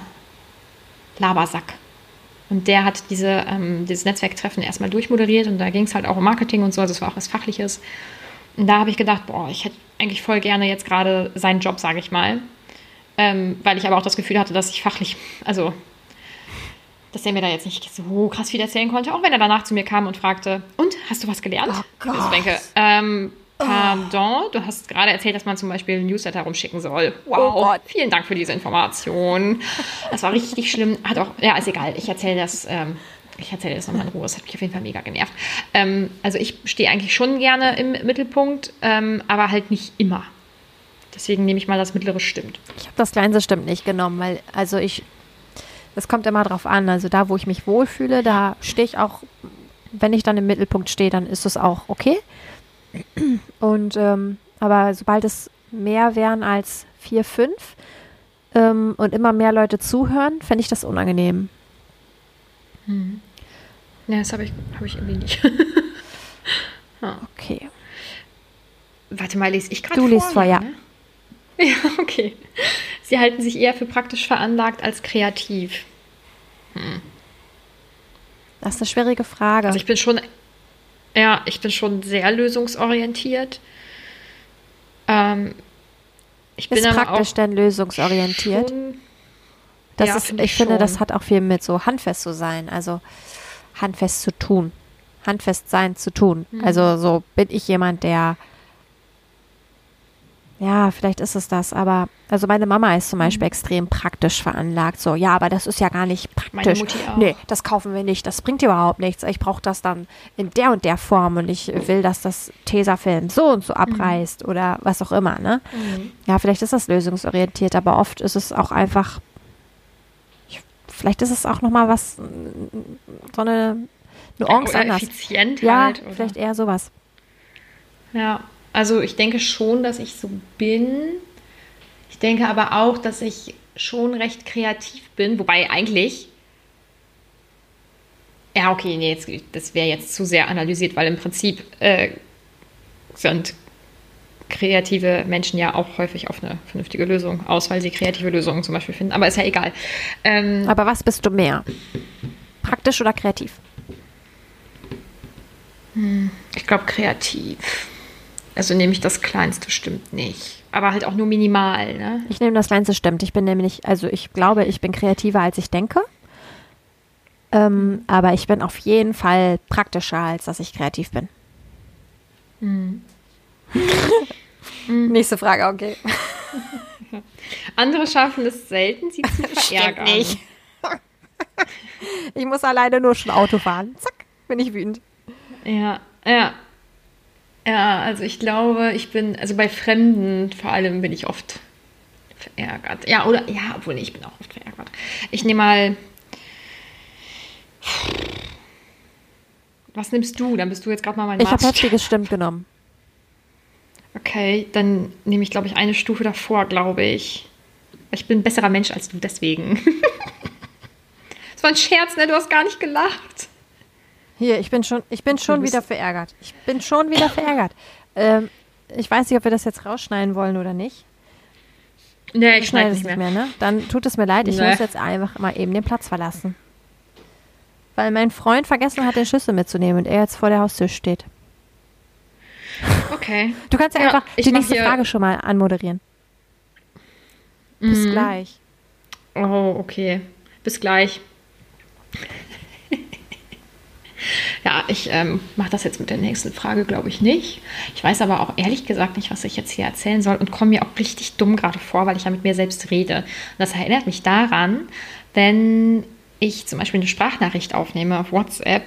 Labersack. Und der hat diese, ähm, dieses Netzwerktreffen erstmal durchmoderiert und da ging es halt auch um Marketing und so, also es war auch was Fachliches. Und da habe ich gedacht, boah, ich hätte eigentlich voll gerne jetzt gerade seinen Job, sage ich mal. Ähm, weil ich aber auch das Gefühl hatte, dass ich fachlich, also, dass er mir da jetzt nicht so krass viel erzählen konnte, auch wenn er danach zu mir kam und fragte, und, hast du was gelernt? Oh ich Gott. denke, ähm, pardon, du hast gerade erzählt, dass man zum Beispiel ein Newsletter rumschicken soll. Wow, Oh vielen Dank für diese Information. Das war richtig schlimm. Hat auch, ja, ist egal, ich erzähle das ähm, ich erzähle das nochmal in Ruhe, es hat mich auf jeden Fall mega genervt. Ähm, also ich stehe eigentlich schon gerne im Mittelpunkt, ähm, aber halt nicht immer. Deswegen nehme ich mal das mittlere stimmt. Ich habe das kleinste stimmt nicht genommen, weil, also ich, es kommt immer drauf an. Also da, wo ich mich wohlfühle, da stehe ich auch, wenn ich dann im Mittelpunkt stehe, dann ist es auch okay. Und, ähm, aber sobald es mehr wären als vier, fünf ähm, und immer mehr Leute zuhören, fände ich das unangenehm. Hm. Ja, das habe ich, hab ich irgendwie nicht. [LAUGHS] ah. Okay. Warte mal, lese ich gerade Du liest vor, ja. Ne? [LAUGHS] Ja, okay. Sie halten sich eher für praktisch veranlagt als kreativ. Hm. Das ist eine schwierige Frage. Also ich bin schon, ja, ich bin schon sehr lösungsorientiert. Ähm, ich bin ist praktisch denn lösungsorientiert? Schon, das ja, ist, find ich, ich finde, das hat auch viel mit so handfest zu sein, also handfest zu tun, handfest sein zu tun. Mhm. Also so bin ich jemand, der ja, vielleicht ist es das, aber also meine Mama ist zum Beispiel mhm. extrem praktisch veranlagt. So, ja, aber das ist ja gar nicht praktisch. Nee, das kaufen wir nicht. Das bringt überhaupt nichts. Ich brauche das dann in der und der Form und ich will, dass das Tesafilm so und so mhm. abreißt mhm. oder was auch immer, ne? Mhm. Ja, vielleicht ist das lösungsorientiert, aber oft ist es auch einfach, ich, vielleicht ist es auch nochmal was, so eine Nuance ja, anders. Effizient ja, halt, vielleicht eher sowas. Ja, also ich denke schon, dass ich so bin. Ich denke aber auch, dass ich schon recht kreativ bin, wobei eigentlich. Ja, okay, nee, jetzt, das wäre jetzt zu sehr analysiert, weil im Prinzip äh, sind kreative Menschen ja auch häufig auf eine vernünftige Lösung aus, weil sie kreative Lösungen zum Beispiel finden. Aber ist ja egal. Ähm, Aber was bist du mehr? Praktisch oder kreativ? Hm, ich glaube kreativ. Also nehme ich das kleinste stimmt nicht. Aber halt auch nur minimal, ne? Ich nehme das kleinste stimmt. Ich bin nämlich, also ich glaube, ich bin kreativer, als ich denke. Ähm, aber ich bin auf jeden Fall praktischer, als dass ich kreativ bin. Mhm. [LAUGHS] Nächste Frage, okay. [LAUGHS] Andere schaffen es selten, sie zu [LAUGHS] verärgern. Stimmt nicht. ich muss alleine nur schon Auto fahren. Zack, bin ich wütend. Ja, ja. Ja, also ich glaube, ich bin, also bei Fremden vor allem bin ich oft verärgert. Ja, oder, ja, obwohl nee, ich bin auch oft verärgert. Ich nehme mal. Was nimmst du? Dann bist du jetzt gerade mal mein Ich habe heftiges Stimmt genommen. Okay, dann nehme ich, glaube ich, eine Stufe davor, glaube ich. Ich bin ein besserer Mensch als du, deswegen. [LAUGHS] das war ein Scherz, ne? Du hast gar nicht gelacht. Hier, ich bin schon, ich bin schon wieder verärgert. Ich bin schon wieder [COUGHS] verärgert. Ähm, ich weiß nicht, ob wir das jetzt rausschneiden wollen oder nicht. Nee, ich schneide es nicht mehr. mehr. ne? Dann tut es mir leid, ich nee. muss jetzt einfach mal eben den Platz verlassen. Weil mein Freund vergessen hat, den Schlüssel mitzunehmen und er jetzt vor der Haustür steht. Okay. Du kannst ja, ja einfach die nächste Frage schon mal anmoderieren. Bis mhm. gleich. Oh, okay. Bis gleich. Ja, ich ähm, mache das jetzt mit der nächsten Frage, glaube ich, nicht. Ich weiß aber auch ehrlich gesagt nicht, was ich jetzt hier erzählen soll und komme mir auch richtig dumm gerade vor, weil ich ja mit mir selbst rede. Und das erinnert mich daran, wenn ich zum Beispiel eine Sprachnachricht aufnehme auf WhatsApp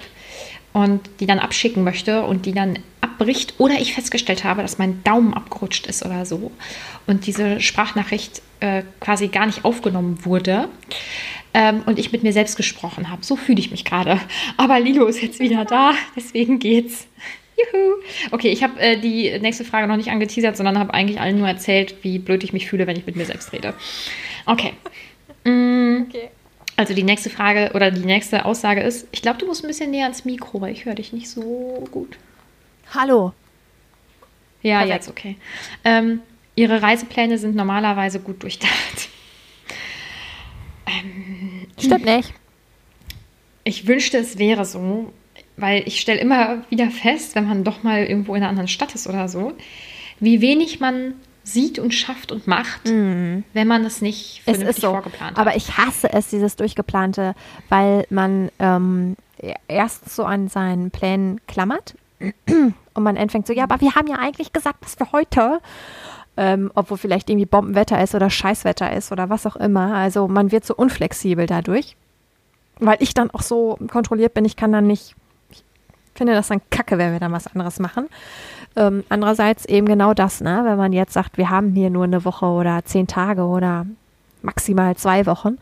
und die dann abschicken möchte und die dann abbricht oder ich festgestellt habe, dass mein Daumen abgerutscht ist oder so und diese Sprachnachricht äh, quasi gar nicht aufgenommen wurde, ähm, und ich mit mir selbst gesprochen habe. So fühle ich mich gerade. Aber Lilo ist jetzt wieder da, deswegen geht's. Juhu. Okay, ich habe äh, die nächste Frage noch nicht angeteasert, sondern habe eigentlich allen nur erzählt, wie blöd ich mich fühle, wenn ich mit mir selbst rede. Okay. [LAUGHS] Mm, okay. Also die nächste Frage oder die nächste Aussage ist, ich glaube, du musst ein bisschen näher ans Mikro, weil ich höre dich nicht so gut. Hallo. Ja, Perfekt. jetzt okay. Ähm, ihre Reisepläne sind normalerweise gut durchdacht. Ähm, Stimmt nicht. Ich wünschte, es wäre so, weil ich stelle immer wieder fest, wenn man doch mal irgendwo in einer anderen Stadt ist oder so, wie wenig man sieht und schafft und macht, mhm. wenn man es nicht vernünftig es ist so. vorgeplant hat. Aber ich hasse es, dieses Durchgeplante, weil man ähm, erst so an seinen Plänen klammert [CLEARS THROAT] und man anfängt so, ja, aber wir haben ja eigentlich gesagt, was für heute ähm, obwohl vielleicht irgendwie Bombenwetter ist oder Scheißwetter ist oder was auch immer. Also man wird so unflexibel dadurch. weil ich dann auch so kontrolliert bin, ich kann dann nicht, ich finde das dann kacke, wenn wir dann was anderes machen. Ähm, andererseits eben genau das, ne? wenn man jetzt sagt, wir haben hier nur eine Woche oder zehn Tage oder maximal zwei Wochen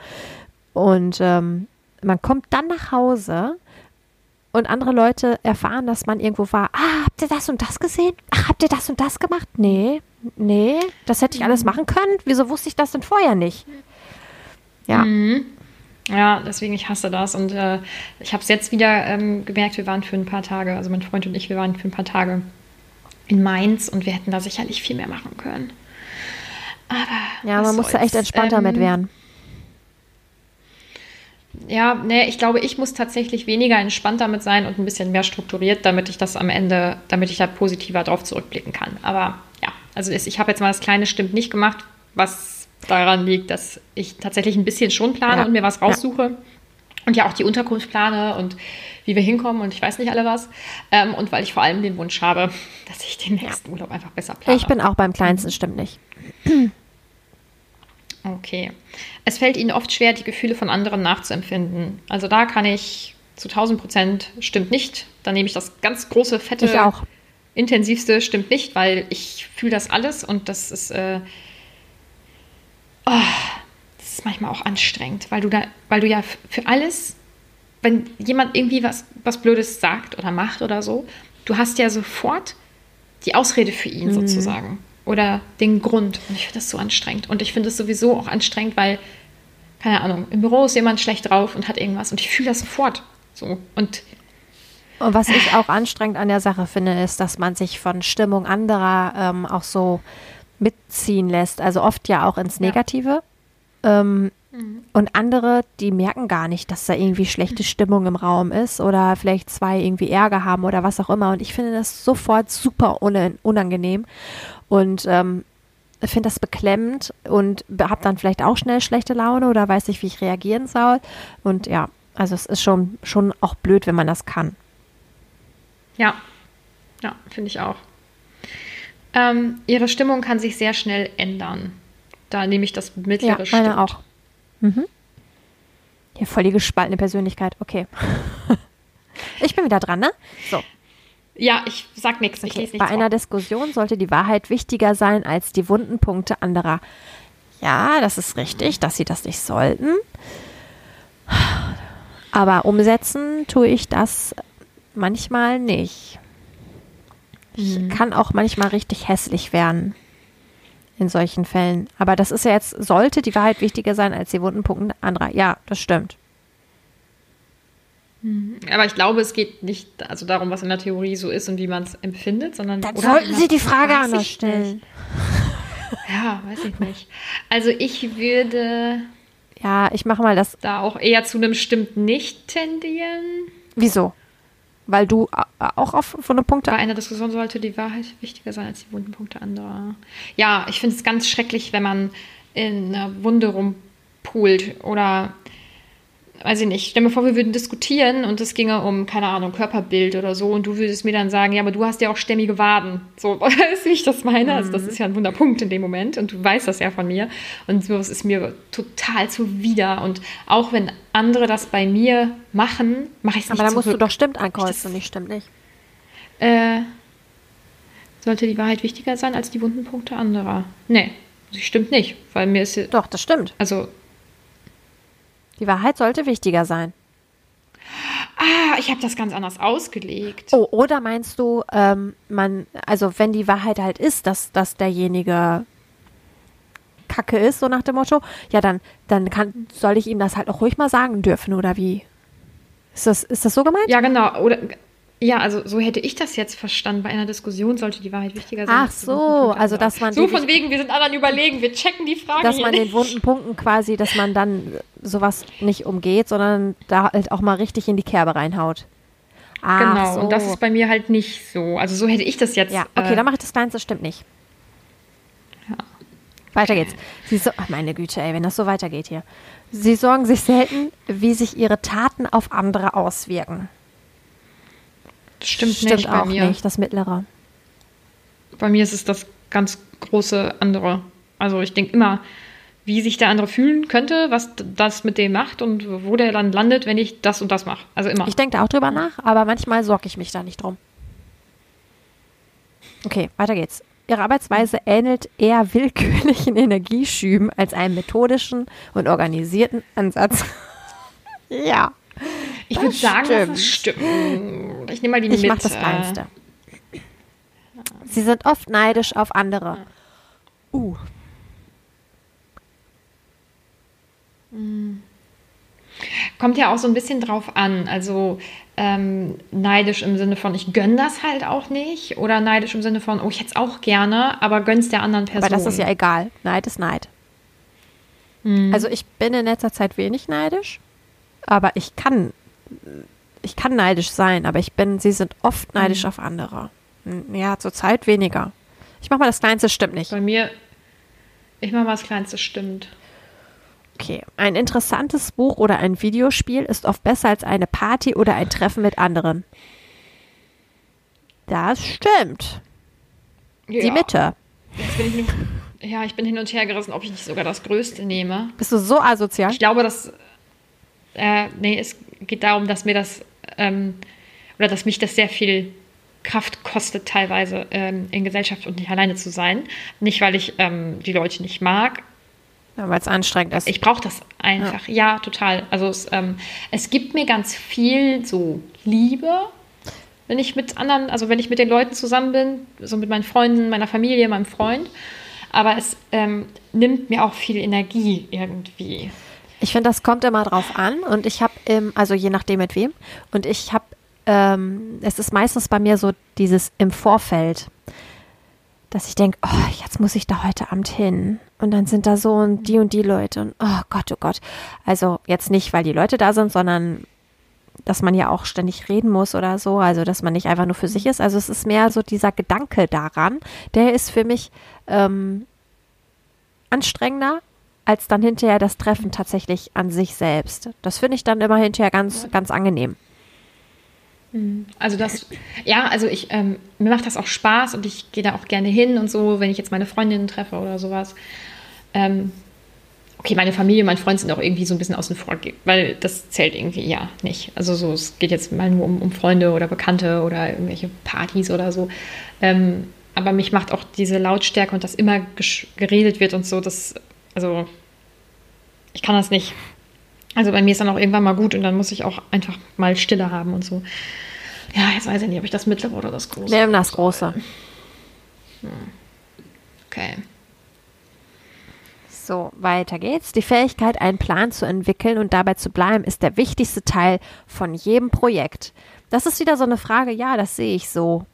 und ähm, man kommt dann nach Hause und andere Leute erfahren, dass man irgendwo war. Ah, habt ihr das und das gesehen? Ach, habt ihr das und das gemacht? Nee, nee, das hätte ich alles machen können. Wieso wusste ich das denn vorher nicht? Ja. Mhm. Ja, deswegen, ich hasse das. Und äh, ich habe es jetzt wieder ähm, gemerkt, wir waren für ein paar Tage, also mein Freund und ich, wir waren für ein paar Tage in Mainz und wir hätten da sicherlich viel mehr machen können. Aber. Ja, man muss da echt entspannter ähm, mit werden. Ja, nee, ich glaube, ich muss tatsächlich weniger entspannt damit sein und ein bisschen mehr strukturiert, damit ich das am Ende, damit ich da positiver drauf zurückblicken kann. Aber ja, also ich habe jetzt mal das kleine Stimmt nicht gemacht, was daran liegt, dass ich tatsächlich ein bisschen schon plane ja. und mir was raussuche. Ja. Und ja auch die Unterkunft plane und wie wir hinkommen und ich weiß nicht alle was. Ähm, und weil ich vor allem den Wunsch habe, [LAUGHS] dass ich den nächsten. Urlaub einfach besser plane. Ich bin auch beim kleinsten, stimmt nicht. Okay. Es fällt Ihnen oft schwer, die Gefühle von anderen nachzuempfinden. Also da kann ich zu 1000 Prozent stimmt nicht. Da nehme ich das ganz große, fette, intensivste stimmt nicht, weil ich fühle das alles und das ist, äh, oh, das ist manchmal auch anstrengend, weil du da, weil du ja für alles, wenn jemand irgendwie was, was Blödes sagt oder macht oder so, du hast ja sofort die Ausrede für ihn mhm. sozusagen oder den Grund. Und ich finde das so anstrengend. Und ich finde es sowieso auch anstrengend, weil, keine Ahnung, im Büro ist jemand schlecht drauf und hat irgendwas und ich fühle das sofort. So. Und, und was ich auch anstrengend an der Sache finde, ist, dass man sich von Stimmung anderer ähm, auch so mitziehen lässt. Also oft ja auch ins Negative. Ja. Ähm, mhm. Und andere, die merken gar nicht, dass da irgendwie schlechte Stimmung im Raum ist oder vielleicht zwei irgendwie Ärger haben oder was auch immer. Und ich finde das sofort super unangenehm. Und ähm, finde das beklemmend und habe dann vielleicht auch schnell schlechte Laune oder weiß nicht, wie ich reagieren soll. Und ja, also es ist schon, schon auch blöd, wenn man das kann. Ja, ja, finde ich auch. Ähm, ihre Stimmung kann sich sehr schnell ändern. Da nehme ich das mittlere ja, meine auch. Mhm. Hier voll die gespaltene Persönlichkeit. Okay. [LAUGHS] ich bin wieder dran, ne? So. Ja, ich sag nichts. Okay. Bei einer Diskussion sollte die Wahrheit wichtiger sein als die wunden Punkte anderer. Ja, das ist richtig, dass sie das nicht sollten. Aber umsetzen tue ich das manchmal nicht. Ich mhm. kann auch manchmal richtig hässlich werden in solchen Fällen. Aber das ist ja jetzt, sollte die Wahrheit wichtiger sein als die wunden Punkte anderer. Ja, das stimmt. Mhm. Aber ich glaube, es geht nicht also darum, was in der Theorie so ist und wie man es empfindet, sondern. Dann sollten Sie die Frage anders stellen. Ja, weiß ich nicht. Also ich würde. Ja, ich mache mal das. Da auch eher zu einem stimmt nicht tendieren. Wieso? Weil du auch auf so eine Punkte. Bei einer Diskussion sollte die Wahrheit wichtiger sein als die wunden Punkte anderer. Ja, ich finde es ganz schrecklich, wenn man in einer Wunde rumpult oder weiß ich nicht, stell mir vor, wir würden diskutieren und es ginge um, keine Ahnung, Körperbild oder so und du würdest mir dann sagen, ja, aber du hast ja auch stämmige Waden. So, [LAUGHS] weißt du, wie ich das meine? Also, das mhm. ist ja ein Wunderpunkt in dem Moment und du weißt das ja von mir und so, es ist mir total zuwider und auch wenn andere das bei mir machen, mache ich es nicht Aber da musst du doch stimmt ankreuzen und nicht stimmt nicht. Äh, sollte die Wahrheit wichtiger sein als die wunden Punkte anderer? Nee, sie stimmt nicht, weil mir ist Doch, das stimmt. Also die Wahrheit sollte wichtiger sein. Ah, ich habe das ganz anders ausgelegt. Oh, oder meinst du, ähm, man, also wenn die Wahrheit halt ist, dass, dass derjenige Kacke ist, so nach dem Motto, ja, dann, dann kann, soll ich ihm das halt auch ruhig mal sagen dürfen, oder wie? Ist das, ist das so gemeint? Ja, genau. Oder ja, also so hätte ich das jetzt verstanden. Bei einer Diskussion sollte die Wahrheit wichtiger sein. Ach so, also dass man. So von wegen, wir sind anderen überlegen, wir checken die Frage. Dass man nicht. den wunden Punkten quasi, dass man dann sowas nicht umgeht, sondern da halt auch mal richtig in die Kerbe reinhaut. Ach, genau, so. und das ist bei mir halt nicht so. Also so hätte ich das jetzt. Ja, okay, äh, dann mache ich das Kleinste, stimmt nicht. Ja. Weiter geht's. Sie so, ach meine Güte, ey, wenn das so weitergeht hier. Sie sorgen sich selten, wie sich ihre Taten auf andere auswirken. Das stimmt, stimmt nicht bei mir. nicht, das mittlere. Bei mir ist es das ganz große andere. Also ich denke immer, wie sich der andere fühlen könnte, was das mit dem macht und wo der dann landet, wenn ich das und das mache. Also immer. Ich denke da auch drüber nach, aber manchmal sorge ich mich da nicht drum. Okay, weiter geht's. Ihre Arbeitsweise ähnelt eher willkürlichen [LAUGHS] Energieschüben als einem methodischen und organisierten Ansatz. [LAUGHS] ja. Ich würde sagen, stimmt. das stimmt. Ich nehme mal die Ich mache das Kleinste. Sie sind oft neidisch auf andere. Uh. Kommt ja auch so ein bisschen drauf an. Also ähm, neidisch im Sinne von, ich gönne das halt auch nicht. Oder neidisch im Sinne von, oh, ich hätte es auch gerne, aber gönn's der anderen Person. Aber das ist ja egal. Neid ist Neid. Hm. Also ich bin in letzter Zeit wenig neidisch, aber ich kann, ich kann neidisch sein, aber ich bin, sie sind oft neidisch hm. auf andere. Hm, ja, zurzeit weniger. Ich mache mal das Kleinste, stimmt nicht. Bei mir, ich mache mal das Kleinste, stimmt. Okay, ein interessantes Buch oder ein Videospiel ist oft besser als eine Party oder ein Treffen mit anderen. Das stimmt. Ja. Die Mitte. Jetzt bin ich nicht, ja, ich bin hin und her gerissen, ob ich nicht sogar das Größte nehme. Bist du so asozial? Ich glaube, dass. Äh, nee, es geht darum, dass mir das. Ähm, oder dass mich das sehr viel Kraft kostet, teilweise ähm, in Gesellschaft und nicht alleine zu sein. Nicht, weil ich ähm, die Leute nicht mag, ja, weil es anstrengend ist. Ich brauche das einfach. Ja, ja total. Also es, ähm, es gibt mir ganz viel so Liebe, wenn ich mit anderen, also wenn ich mit den Leuten zusammen bin, so mit meinen Freunden, meiner Familie, meinem Freund. Aber es ähm, nimmt mir auch viel Energie irgendwie. Ich finde, das kommt immer drauf an und ich habe, also je nachdem mit wem, und ich habe, ähm, es ist meistens bei mir so dieses im Vorfeld dass ich denke, oh, jetzt muss ich da heute Abend hin. Und dann sind da so und die und die Leute und oh Gott, oh Gott. Also jetzt nicht, weil die Leute da sind, sondern dass man ja auch ständig reden muss oder so. Also dass man nicht einfach nur für sich ist. Also es ist mehr so dieser Gedanke daran, der ist für mich ähm, anstrengender als dann hinterher das Treffen tatsächlich an sich selbst. Das finde ich dann immer hinterher ganz, ganz angenehm. Mhm. Also das, ja, also ich, ähm, mir macht das auch Spaß und ich gehe da auch gerne hin und so, wenn ich jetzt meine Freundinnen treffe oder sowas. Ähm, okay, meine Familie, mein Freund sind auch irgendwie so ein bisschen außen vor, weil das zählt irgendwie ja nicht. Also so, es geht jetzt mal nur um, um Freunde oder Bekannte oder irgendwelche Partys oder so. Ähm, aber mich macht auch diese Lautstärke und dass immer geredet wird und so, das, also ich kann das nicht. Also bei mir ist dann auch irgendwann mal gut und dann muss ich auch einfach mal Stille haben und so. Ja, jetzt weiß ich nicht, ob ich das mittlere oder das große. Nimm das große. Hm. Okay. So, weiter geht's. Die Fähigkeit, einen Plan zu entwickeln und dabei zu bleiben, ist der wichtigste Teil von jedem Projekt. Das ist wieder so eine Frage, ja, das sehe ich so.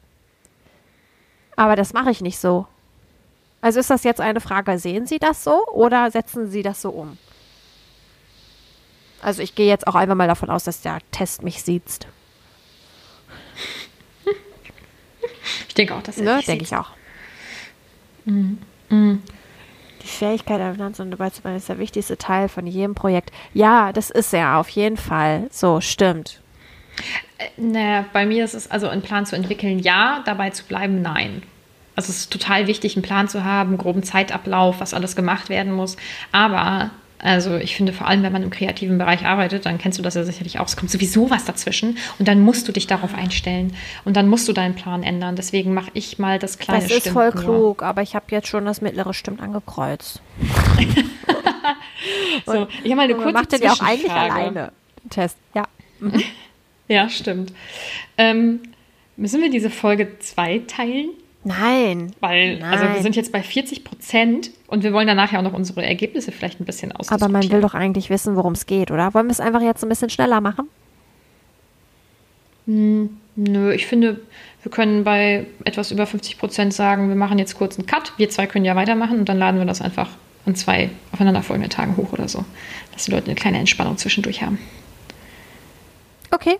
Aber das mache ich nicht so. Also ist das jetzt eine Frage, sehen Sie das so oder setzen Sie das so um? Also ich gehe jetzt auch einfach mal davon aus, dass der Test mich sieht. Ich denke auch, dass er ne? Denke ich auch. Mhm. Mhm. Die Fähigkeit der Finanz- und Arbeitsmann ist der wichtigste Teil von jedem Projekt. Ja, das ist er auf jeden Fall. So, stimmt. Äh, naja, bei mir ist es also einen Plan zu entwickeln, ja, dabei zu bleiben, nein. Also es ist total wichtig, einen Plan zu haben, groben Zeitablauf, was alles gemacht werden muss. Aber also ich finde vor allem, wenn man im kreativen Bereich arbeitet, dann kennst du das ja sicherlich auch. Es kommt sowieso was dazwischen und dann musst du dich darauf einstellen und dann musst du deinen Plan ändern. Deswegen mache ich mal das kleine Das ist Stimmt voll klug, aber ich habe jetzt schon das mittlere Stimmt angekreuzt. [LAUGHS] so, ich habe mal eine kurze macht ja auch eigentlich alleine. Test, ja. [LAUGHS] Mhm. ja, stimmt. Ähm, müssen wir diese Folge zwei teilen? Nein. Weil, nein. also wir sind jetzt bei 40 Prozent und wir wollen danach ja auch noch unsere Ergebnisse vielleicht ein bisschen ausdiskutieren. Aber man will doch eigentlich wissen, worum es geht, oder? Wollen wir es einfach jetzt ein bisschen schneller machen? Hm, nö, ich finde, wir können bei etwas über 50 Prozent sagen, wir machen jetzt kurz einen Cut. Wir zwei können ja weitermachen und dann laden wir das einfach an zwei aufeinanderfolgenden Tagen hoch oder so. Dass die Leute eine kleine Entspannung zwischendurch haben. Okay.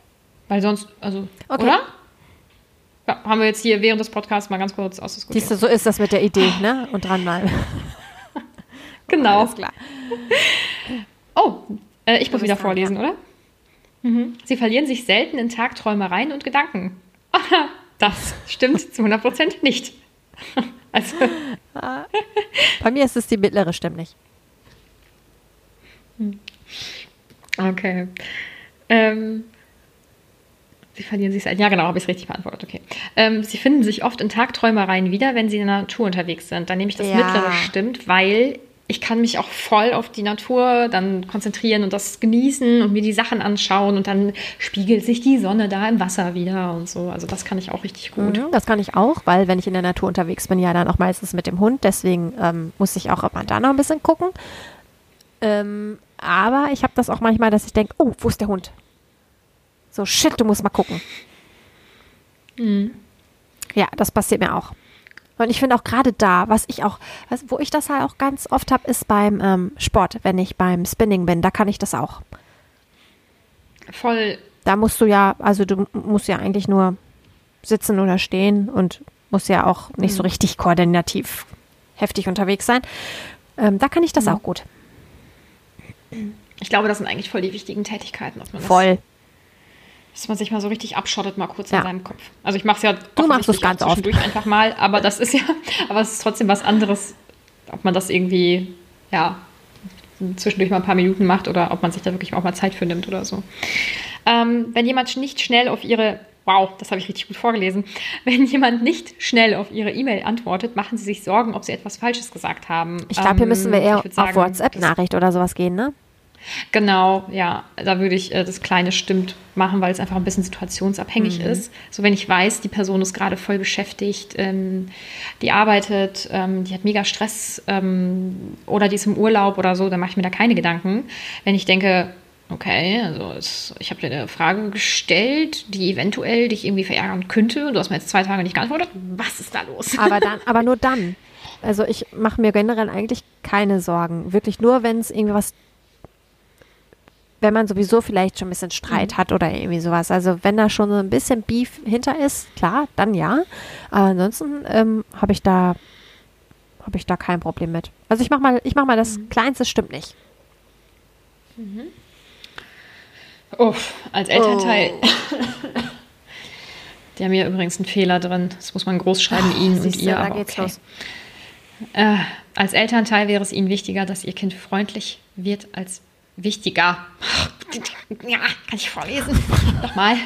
Weil sonst, also, okay. oder? Ja, haben wir jetzt hier während des Podcasts mal ganz kurz ausdiskutiert. Siehst du, so ist das mit der Idee, ne? Und dran mal. [LAUGHS] genau. Alles klar. Oh, äh, ich muss wieder vorlesen, ja. oder? Mhm. Sie verlieren sich selten in Tagträumereien und Gedanken. das stimmt zu 100% nicht. [LAUGHS] also. Bei mir ist es die mittlere Stimme nicht. Okay. Ähm, Sie verlieren sich Ja, genau, habe ich es richtig beantwortet. Okay. Ähm, sie finden sich oft in Tagträumereien wieder, wenn sie in der Natur unterwegs sind. Dann nehme ich das Ja. mittlere stimmt, weil ich kann mich auch voll auf die Natur dann konzentrieren und das genießen und mir die Sachen anschauen und dann spiegelt sich die Sonne da im Wasser wieder und so. Also das kann ich auch richtig gut. Mhm, das kann ich auch, weil wenn ich in der Natur unterwegs bin, ja dann auch meistens mit dem Hund. Deswegen ähm, muss ich auch immer da noch ein bisschen gucken. Ähm, aber ich habe das auch manchmal, dass ich denke, oh, wo ist der Hund? So, shit, du musst mal gucken. Ja, das passiert mir auch. Und ich finde auch gerade da, was ich auch, was, wo ich das halt auch ganz oft habe, ist beim ähm, Sport, wenn ich beim Spinning bin, da kann ich das auch. Voll Da musst du ja, also du musst ja eigentlich nur sitzen oder stehen und musst ja auch nicht so richtig koordinativ heftig unterwegs sein. Ähm, da kann ich das auch gut. Ich glaube, das sind eigentlich voll die wichtigen Tätigkeiten, dass man, das, Voll. Dass man sich mal so richtig abschottet, mal kurz Ja. in seinem Kopf. Also ich mache es ja Du machst offensichtlich ganz auch oft. zwischendurch einfach mal, aber das ist ja, aber es ist trotzdem was anderes, ob man das irgendwie, ja, zwischendurch mal ein paar Minuten macht oder ob man sich da wirklich auch mal Zeit für nimmt oder so. Ähm, wenn jemand nicht schnell auf ihre, wow, das habe ich richtig gut vorgelesen, [LAUGHS] wenn jemand nicht schnell auf ihre E-Mail antwortet, machen sie sich Sorgen, ob sie etwas Falsches gesagt haben. Ich glaube, hier Ähm, müssen wir ich eher auf sagen, das- WhatsApp-Nachricht oder sowas gehen, ne? Genau, ja, da würde ich äh, das kleine stimmt machen, weil es einfach ein bisschen situationsabhängig ist. So, wenn ich weiß, die Person ist gerade voll beschäftigt, ähm, die arbeitet, ähm, die hat mega Stress ähm, oder die ist im Urlaub oder so, dann mache ich mir da keine Gedanken. Wenn ich denke, okay, also es, ich habe dir eine Frage gestellt, die eventuell dich irgendwie verärgern könnte, und du hast mir jetzt zwei Tage nicht geantwortet, was ist da los? Aber dann, [LAUGHS] aber nur dann. Also ich mache mir generell eigentlich keine Sorgen. Wirklich nur, wenn es irgendwie was, wenn man sowieso vielleicht schon ein bisschen Streit hat oder irgendwie sowas. Also wenn da schon so ein bisschen Beef hinter ist, klar, dann ja. Aber ansonsten ähm, habe ich da habe ich da kein Problem mit. Also ich mach mal, ich mach mal das Kleinste stimmt nicht. Uff, als Elternteil. Oh. [LAUGHS] Die haben hier übrigens einen Fehler drin. Das muss man groß schreiben, ihn und ihr. da geht's okay. los. Äh, als Elternteil wäre es Ihnen wichtiger, dass Ihr Kind freundlich wird als wichtiger. Ja, kann ich vorlesen? Nochmal.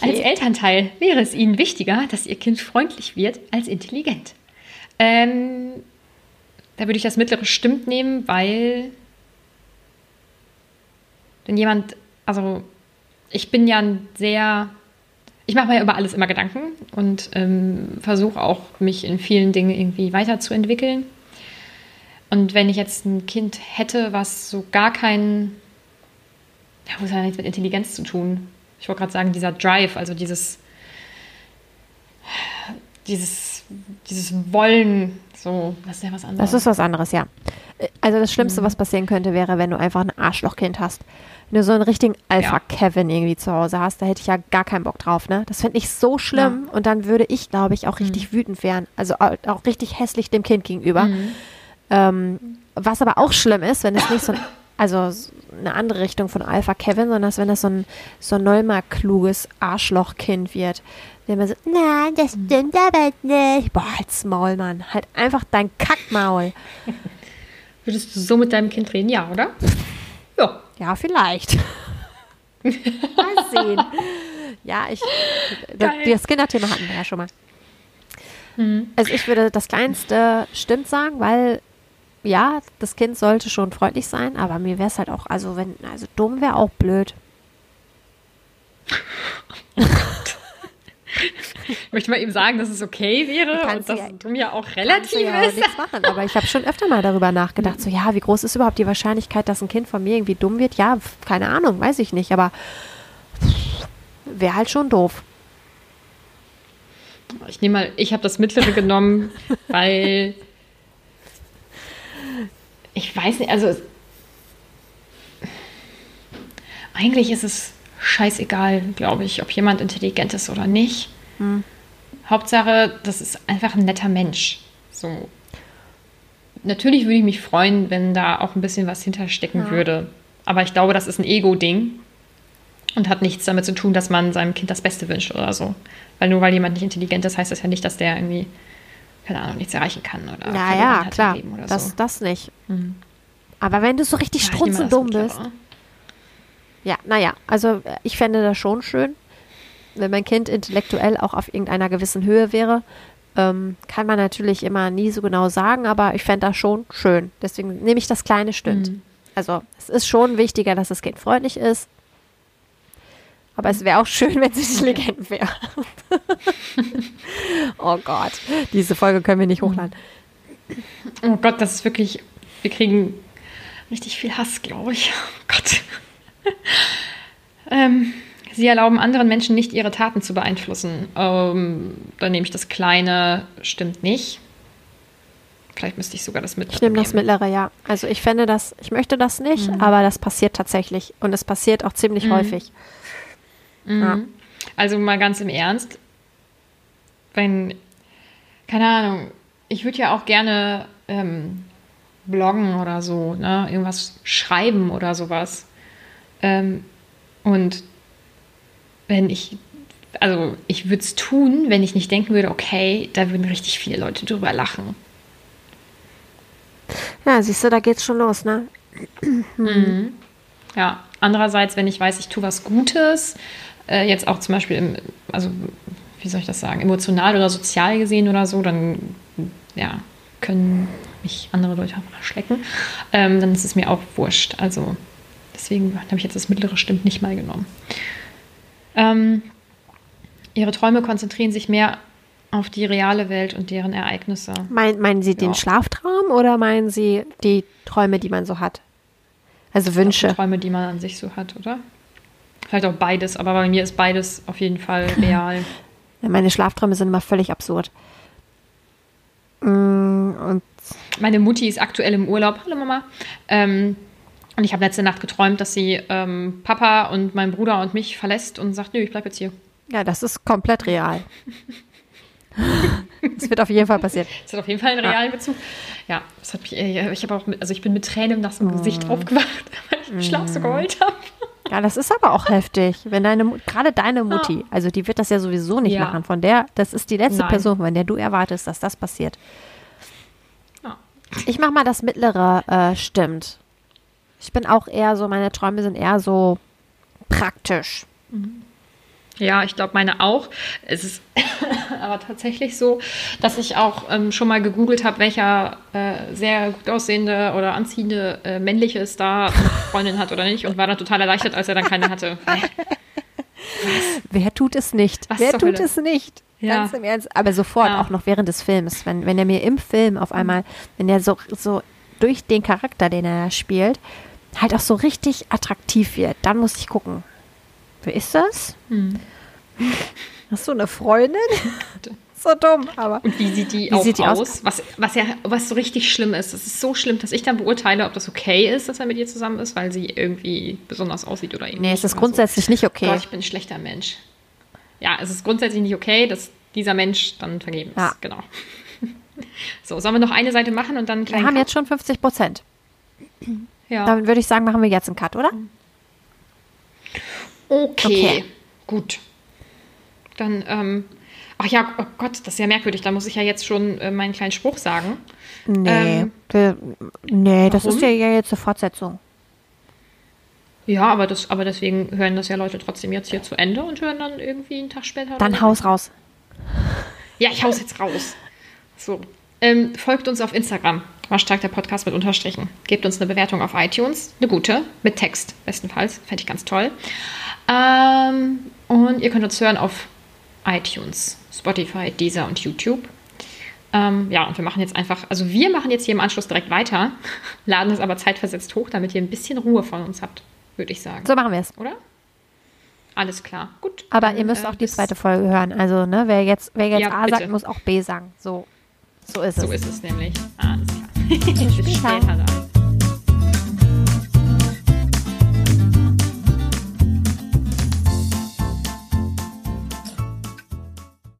Als Elternteil wäre es Ihnen wichtiger, dass Ihr Kind freundlich wird als intelligent. Ähm, da würde ich das mittlere stimmt nehmen, weil wenn jemand, also ich bin ja ein sehr, ich mache mir ja über alles immer Gedanken und ähm, versuche auch, mich in vielen Dingen irgendwie weiterzuentwickeln. Und wenn ich jetzt ein Kind hätte, was so gar keinen, ja, wo ist ja nichts mit Intelligenz zu tun? Ich wollte gerade sagen, dieser Drive, also dieses, dieses, dieses Wollen, so, das ist ja was anderes. Das ist was anderes, ja. Also das Schlimmste, was passieren könnte, wäre, wenn du einfach ein Arschlochkind hast. Wenn du so einen richtigen Alpha-Kevin irgendwie zu Hause hast, da hätte ich ja gar keinen Bock drauf, ne? Das finde ich so schlimm und dann würde ich, glaube ich, auch richtig wütend werden. Also au- auch richtig hässlich dem Kind gegenüber. Ähm, was aber auch schlimm ist, wenn es nicht so ein, also eine andere Richtung von Alpha-Kevin, sondern dass wenn das so ein, so ein neumar-kluges Arschlochkind wird, der immer so, nein, das stimmt aber nicht. Boah, halt's Maul, Mann. Halt einfach dein Kackmaul. Würdest du so mit deinem Kind reden? Ja, oder? Ja. Ja, vielleicht. [LAUGHS] Mal sehen. Ja, ich. Das, das Kinderthema hatten wir ja schon mal. Also ich würde das Kleinste stimmt sagen, weil ja, das Kind sollte schon freundlich sein, aber mir wäre es halt auch, also wenn, also dumm wäre auch blöd. Ich möchte mal eben sagen, dass es okay wäre und dass ja- du ja auch relativ ja ist. nichts machen, aber ich habe schon öfter mal darüber nachgedacht, so ja, wie groß ist überhaupt die Wahrscheinlichkeit, dass ein Kind von mir irgendwie dumm wird? Ja, keine Ahnung, weiß ich nicht, aber wäre halt schon doof. Ich nehme mal, ich habe das mittlere genommen, weil ich weiß nicht, also eigentlich ist es scheißegal, glaube ich, ob jemand intelligent ist oder nicht. Hauptsache, das ist einfach ein netter Mensch. So. Natürlich würde ich mich freuen, wenn da auch ein bisschen was hinterstecken würde. Aber ich glaube, das ist ein Ego-Ding und hat nichts damit zu tun, dass man seinem Kind das Beste wünscht oder so. Weil nur weil jemand nicht intelligent ist, heißt das ja nicht, dass der irgendwie, keine Ahnung, nichts erreichen kann oder Ja, verloren ja, hat im klar, Leben oder das, so. das nicht. Aber wenn du so richtig Ja, strunzendumm bist. Ja, naja, also äh, ich fände das schon schön, wenn mein Kind intellektuell auch auf irgendeiner gewissen Höhe wäre. Ähm, kann man natürlich immer nie so genau sagen, aber ich fände das schon schön. Deswegen nehme ich das kleine stimmt. Mhm. Also es ist schon wichtiger, dass das Kind freundlich ist. Aber es wäre auch schön, wenn sie intelligent wäre. [LAUGHS] oh Gott, diese Folge können wir nicht hochladen. Oh Gott, das ist wirklich. Wir kriegen richtig viel Hass, glaube ich. [LAUGHS] Oh Gott. [LAUGHS] ähm, sie erlauben anderen Menschen nicht, ihre Taten zu beeinflussen. Ähm, dann nehme ich das Kleine, stimmt nicht. Vielleicht müsste ich sogar das mittlere Ich nehme das mittlere, ja. Also ich fände das, ich möchte das nicht, aber das passiert tatsächlich. Und es passiert auch ziemlich häufig. Ja. Mhm. Also mal ganz im Ernst, wenn, keine Ahnung, ich würde ja auch gerne ähm, bloggen oder so, ne? irgendwas schreiben oder sowas. Ähm, und wenn ich, also ich würde es tun, wenn ich nicht denken würde, okay, da würden richtig viele Leute drüber lachen. Ja, siehst du, da geht's schon los, ne? [CLEARS THROAT] Ja, andererseits, wenn ich weiß, ich tue was Gutes, äh, jetzt auch zum Beispiel, im, also wie soll ich das sagen, emotional oder sozial gesehen oder so, dann ja, können mich andere Leute auch schlecken, ähm, dann ist es mir auch wurscht. Also deswegen habe ich jetzt das mittlere Stimmt nicht mal genommen. Ähm, ihre Träume konzentrieren sich mehr auf die reale Welt und deren Ereignisse. Mein, meinen Sie den Ja. Schlaftraum oder meinen Sie die Träume, die man so hat? Also Wünsche. Die Träume, die man an sich so hat, oder? Vielleicht auch beides, aber bei mir ist beides auf jeden Fall [LAUGHS] real. Meine Schlafträume sind immer völlig absurd. Mm, Und Meine Mutti ist aktuell im Urlaub. Hallo Mama. Ähm, und ich habe letzte Nacht geträumt, dass sie ähm, Papa und meinen Bruder und mich verlässt und sagt, nö, ich bleib jetzt hier. ja, das ist komplett real. [LAUGHS] Das wird auf jeden Fall passieren. Das hat auf jeden Fall einen realen Bezug. Ja, das hat mich, äh, ich habe auch, mit, also ich bin mit Tränen im nassen. Gesicht aufgewacht, [LAUGHS] weil ich im Schlaf so geheult habe. Ja, das ist aber auch heftig, wenn deine, gerade deine Mutti, also die wird das ja sowieso nicht Ja. machen. Von der, das ist die letzte Nein. Person, von der du erwartest, dass das passiert. Ja. Ich mach mal das mittlere, äh, stimmt. Ich bin auch eher so, meine Träume sind eher so praktisch. Ja, ich glaube, meine auch. Es ist [COUGHS] aber tatsächlich so, dass ich auch ähm, schon mal gegoogelt habe, welcher äh, sehr gut aussehende oder anziehende äh, männliche Star eine Freundin hat oder nicht und war dann total erleichtert, als er dann keine hatte. [LAUGHS] Wer tut es nicht? Was Wer tut Hölle? es nicht? Ja. Ganz im Ernst. Aber sofort, Ja. auch noch während des Films. Wenn, wenn er mir im Film auf einmal, wenn er so, so durch den Charakter, den er spielt, halt auch so richtig attraktiv wird, dann muss ich gucken. Wer ist das? Hm. Hast du eine Freundin? [LAUGHS] so dumm, aber. Und wie sieht die Wie auch sieht die aus? aus? Was, was ja was so richtig schlimm ist. Es ist so schlimm, dass ich dann beurteile, ob das okay ist, dass er mit ihr zusammen ist, weil sie irgendwie besonders aussieht oder ähnlich. Nee, es ist grundsätzlich nicht So. okay. Gott, ich bin ein schlechter Mensch. Ja, es ist grundsätzlich nicht okay, dass dieser Mensch dann vergeben ist. Ja. Genau. [LAUGHS] So, sollen wir noch eine Seite machen und dann Wir haben jetzt schon 50 Prozent. Ja. Dann würde ich sagen, machen wir jetzt einen Cut, oder? Okay. Okay. Gut. Dann, ähm, ach ja, oh Gott, das ist ja merkwürdig. Da muss ich ja jetzt schon äh, meinen kleinen Spruch sagen. Nee. Ähm, wir, nee, das warum? ist ja jetzt eine Fortsetzung. Ja, aber, das, aber deswegen hören das ja Leute trotzdem jetzt hier zu Ende und hören dann irgendwie einen Tag später. Dann. Haus raus. Ja, ich hau's jetzt raus. So. Ähm, folgt uns auf Instagram. Waschtag der Podcast mit Unterstrichen. Gebt uns eine Bewertung auf iTunes. Eine gute. Mit Text. Bestenfalls. Fände ich ganz toll. Ähm, und ihr könnt uns hören auf iTunes, Spotify, Deezer und YouTube. Ähm, ja, und wir machen jetzt einfach, also wir machen jetzt hier im Anschluss direkt weiter, [LAUGHS] laden es aber zeitversetzt hoch, damit ihr ein bisschen Ruhe von uns habt, würde ich sagen. So machen wir es. Oder? Alles klar. Gut. Aber dann, ihr müsst äh, auch die zweite Folge hören. Also, ne, wer jetzt, wer jetzt Ja, A bitte. sagt, muss auch B sagen. So, so ist es. So ist es nämlich. Alles klar. [LAUGHS] Bis später dann.